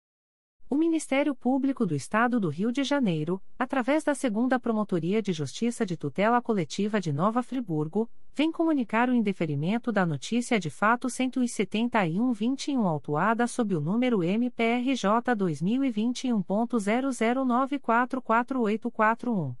O Ministério Público do Estado do Rio de Janeiro, através da Segunda Promotoria de Justiça de Tutela Coletiva de Nova Friburgo, vem comunicar o indeferimento da notícia de fato 171-21 autuada sob o número MPRJ 2021.00944841.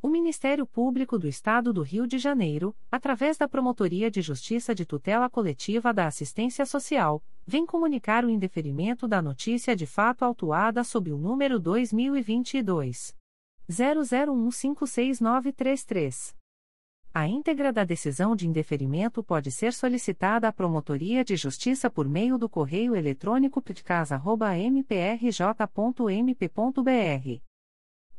O Ministério Público do Estado do Rio de Janeiro, através da Promotoria de Justiça de Tutela Coletiva da Assistência Social, vem comunicar o indeferimento da notícia de fato autuada sob o número 2022 00156933. A íntegra da decisão de indeferimento pode ser solicitada à Promotoria de Justiça por meio do correio eletrônico pitcasa.mprj.mp.br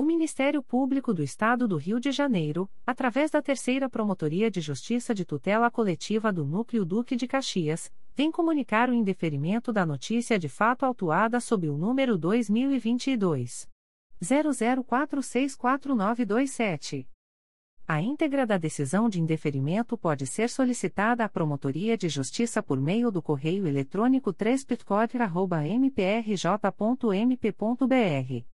O Ministério Público do Estado do Rio de Janeiro, através da Terceira Promotoria de Justiça de Tutela Coletiva do Núcleo Duque de Caxias, vem comunicar o indeferimento da notícia de fato autuada sob o número 2022 00464927. A íntegra da decisão de indeferimento pode ser solicitada à Promotoria de Justiça por meio do correio eletrônico 3 mprj.mp.br.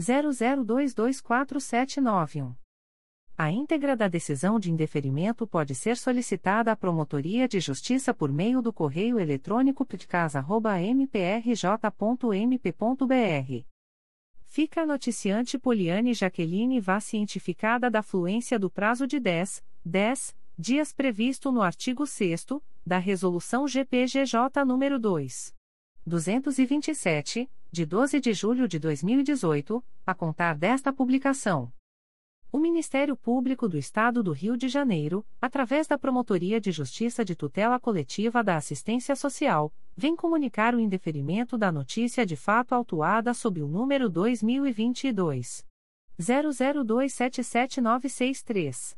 00224791. A íntegra da decisão de indeferimento pode ser solicitada à Promotoria de Justiça por meio do correio eletrônico ptcasa.mprj.mp.br. Fica a noticiante Poliane Jaqueline Vá cientificada da fluência do prazo de 10, 10 dias previsto no artigo 6 da Resolução GPGJ nº 2. 227, de 12 de julho de 2018, a contar desta publicação. O Ministério Público do Estado do Rio de Janeiro, através da Promotoria de Justiça de Tutela Coletiva da Assistência Social, vem comunicar o indeferimento da notícia de fato autuada sob o número 2022 00277963.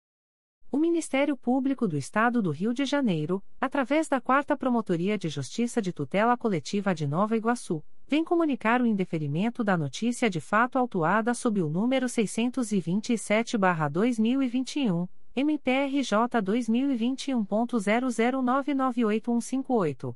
O Ministério Público do Estado do Rio de Janeiro, através da 4 Promotoria de Justiça de Tutela Coletiva de Nova Iguaçu, vem comunicar o indeferimento da notícia de fato autuada sob o número 627-2021, MPRJ 2021.00998158.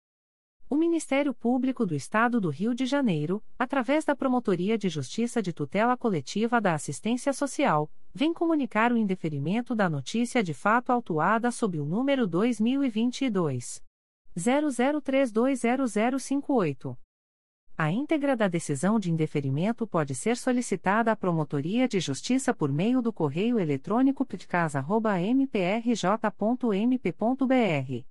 O Ministério Público do Estado do Rio de Janeiro, através da Promotoria de Justiça de Tutela Coletiva da Assistência Social, vem comunicar o indeferimento da notícia de fato autuada sob o número 2022 00320058. A íntegra da decisão de indeferimento pode ser solicitada à Promotoria de Justiça por meio do correio eletrônico ptcasa.mprj.mp.br.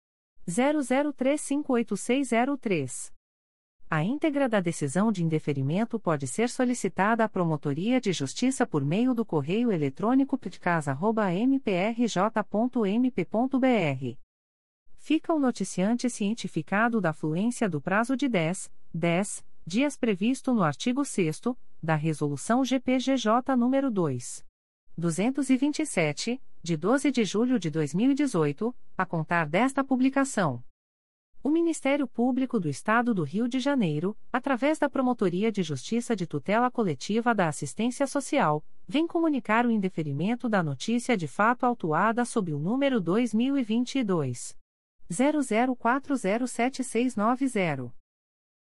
00358603. A íntegra da decisão de indeferimento pode ser solicitada à Promotoria de Justiça por meio do correio eletrônico ptcasa.mprj.mp.br fica o noticiante cientificado da fluência do prazo de 10, 10 dias previsto no artigo 6 da Resolução GPGJ nº 2. 227, de 12 de julho de 2018, a contar desta publicação. O Ministério Público do Estado do Rio de Janeiro, através da Promotoria de Justiça de Tutela Coletiva da Assistência Social, vem comunicar o indeferimento da notícia de fato autuada sob o número 2022 00407690.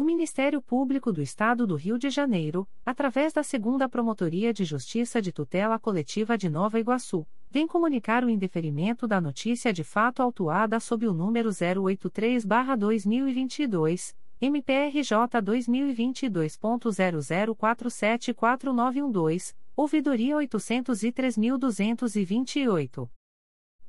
O Ministério Público do Estado do Rio de Janeiro, através da Segunda Promotoria de Justiça de Tutela Coletiva de Nova Iguaçu, vem comunicar o indeferimento da notícia de fato autuada sob o número 083-2022, MPRJ 2022.00474912, ouvidoria 803.228.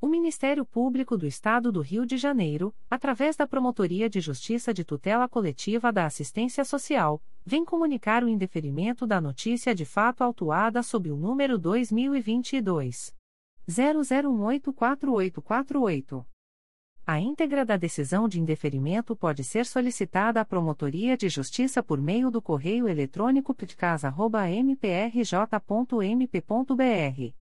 O Ministério Público do Estado do Rio de Janeiro, através da Promotoria de Justiça de Tutela Coletiva da Assistência Social, vem comunicar o indeferimento da notícia de fato autuada sob o número 2022 00184848. A íntegra da decisão de indeferimento pode ser solicitada à Promotoria de Justiça por meio do correio eletrônico ptcasa.mprj.mp.br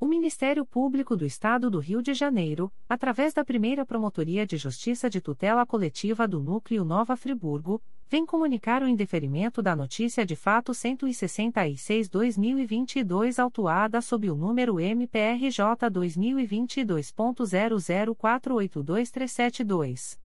O Ministério Público do Estado do Rio de Janeiro, através da primeira Promotoria de Justiça de Tutela Coletiva do Núcleo Nova Friburgo, vem comunicar o indeferimento da notícia de fato 166-2022 autuada sob o número MPRJ 2022.00482372.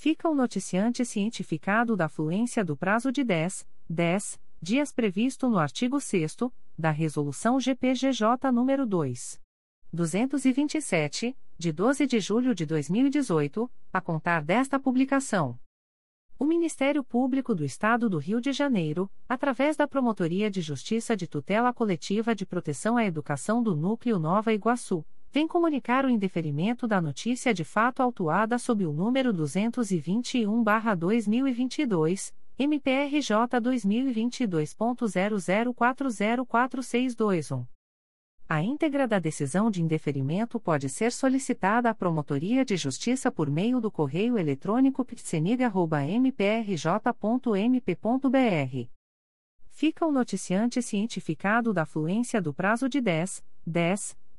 fica o noticiante cientificado da fluência do prazo de 10, 10 dias previsto no artigo 6 da Resolução GPGJ nº 2. 227, de 12 de julho de 2018, a contar desta publicação. O Ministério Público do Estado do Rio de Janeiro, através da Promotoria de Justiça de Tutela Coletiva de Proteção à Educação do Núcleo Nova Iguaçu, vem comunicar o indeferimento da notícia de fato autuada sob o número 221-2022, MPRJ 2022.00404621. A íntegra da decisão de indeferimento pode ser solicitada à Promotoria de Justiça por meio do correio eletrônico ptsenig.mprj.mp.br. Fica o noticiante cientificado da fluência do prazo de 10, 10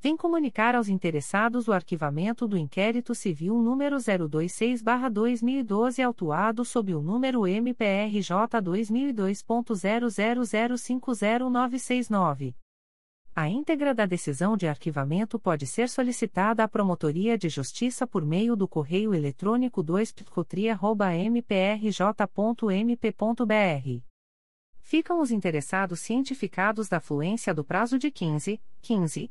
vem comunicar aos interessados o arquivamento do inquérito civil número 026/2012 autuado sob o número MPRJ 2022.00050969. A íntegra da decisão de arquivamento pode ser solicitada à Promotoria de Justiça por meio do correio eletrônico 2picotria.mprj.mp.br. Ficam os interessados cientificados da fluência do prazo de 15, 15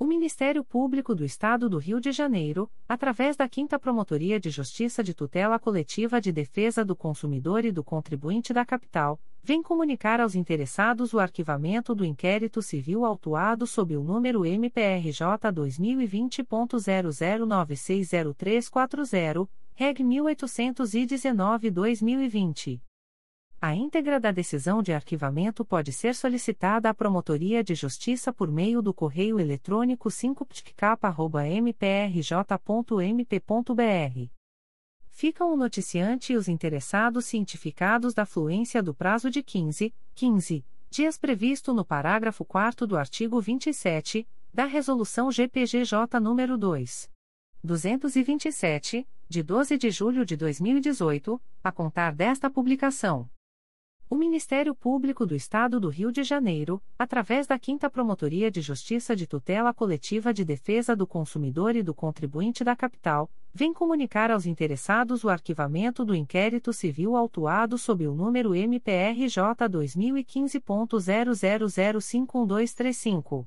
O Ministério Público do Estado do Rio de Janeiro, através da 5 Promotoria de Justiça de Tutela Coletiva de Defesa do Consumidor e do Contribuinte da Capital, vem comunicar aos interessados o arquivamento do inquérito civil autuado sob o número MPRJ 2020.00960340, Reg 1819-2020. A íntegra da decisão de arquivamento pode ser solicitada à Promotoria de Justiça por meio do correio eletrônico 5ptcap.mprj.mp.br. Ficam o noticiante e os interessados cientificados da fluência do prazo de 15, 15 dias previsto no parágrafo 4 do artigo 27 da Resolução GPGJ nº 2. 227, de 12 de julho de 2018, a contar desta publicação. O Ministério Público do Estado do Rio de Janeiro, através da 5 Promotoria de Justiça de Tutela Coletiva de Defesa do Consumidor e do Contribuinte da Capital, vem comunicar aos interessados o arquivamento do inquérito civil autuado sob o número MPRJ 2015.00051235.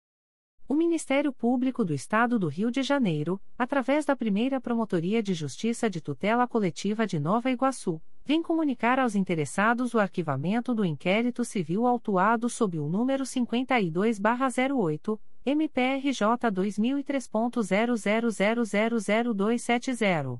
O Ministério Público do Estado do Rio de Janeiro, através da primeira Promotoria de Justiça de Tutela Coletiva de Nova Iguaçu, vem comunicar aos interessados o arquivamento do inquérito civil autuado sob o número 52-08, MPRJ 2003.00000270.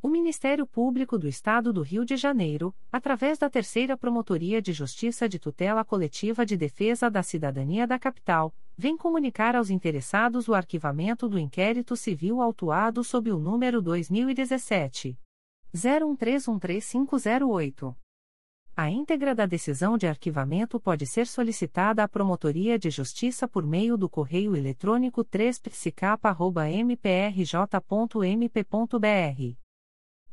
O Ministério Público do Estado do Rio de Janeiro, através da Terceira Promotoria de Justiça de Tutela Coletiva de Defesa da Cidadania da Capital, vem comunicar aos interessados o arquivamento do inquérito civil autuado sob o número 2017 01313508. A íntegra da decisão de arquivamento pode ser solicitada à Promotoria de Justiça por meio do correio eletrônico 3psicapa.mprj.mp.br.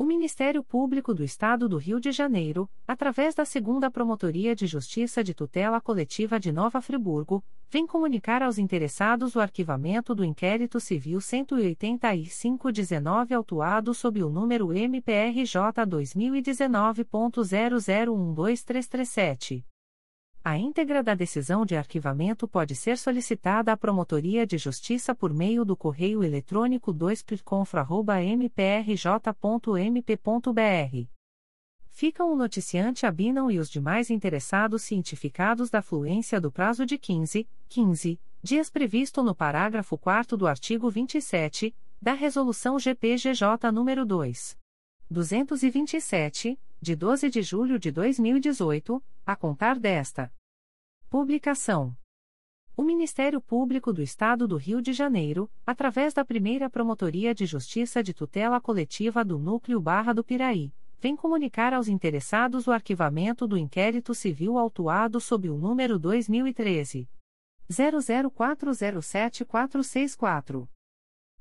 O Ministério Público do Estado do Rio de Janeiro, através da Segunda Promotoria de Justiça de Tutela Coletiva de Nova Friburgo, vem comunicar aos interessados o arquivamento do inquérito civil 185-19 autuado sob o número MPRJ 2019.00123337. A íntegra da decisão de arquivamento pode ser solicitada à Promotoria de Justiça por meio do correio eletrônico 2pconfra.mprj.mp.br. Ficam o noticiante Abinam e os demais interessados cientificados da fluência do prazo de 15, 15 dias previsto no parágrafo 4 do artigo 27 da Resolução GPGJ nº 2. 227, de 12 de julho de 2018, a contar desta publicação. O Ministério Público do Estado do Rio de Janeiro, através da primeira Promotoria de Justiça de Tutela Coletiva do Núcleo Barra do Piraí, vem comunicar aos interessados o arquivamento do inquérito civil autuado sob o número 2013 00407464.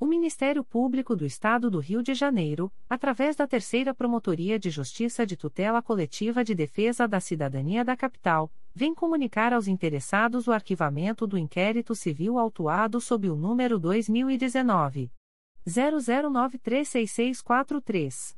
O Ministério Público do Estado do Rio de Janeiro, através da Terceira Promotoria de Justiça de Tutela Coletiva de Defesa da Cidadania da Capital, vem comunicar aos interessados o arquivamento do inquérito civil autuado sob o número 2019 00936643.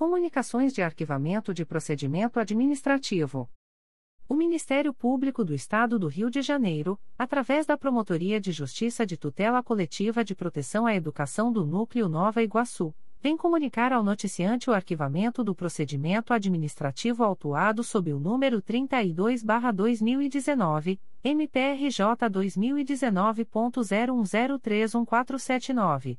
Comunicações de Arquivamento de Procedimento Administrativo. O Ministério Público do Estado do Rio de Janeiro, através da Promotoria de Justiça de Tutela Coletiva de Proteção à Educação do Núcleo Nova Iguaçu, vem comunicar ao noticiante o arquivamento do procedimento administrativo autuado sob o número 32-2019, MPRJ 2019.01031479.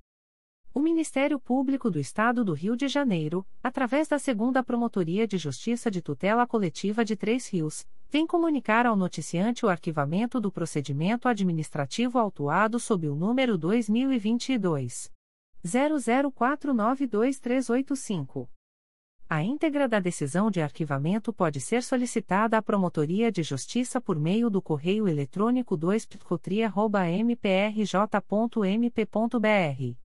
O Ministério Público do Estado do Rio de Janeiro, através da Segunda Promotoria de Justiça de Tutela Coletiva de Três Rios, vem comunicar ao noticiante o arquivamento do procedimento administrativo autuado sob o número 2022 00492385. A íntegra da decisão de arquivamento pode ser solicitada à Promotoria de Justiça por meio do correio eletrônico 2picotria.mprj.mp.br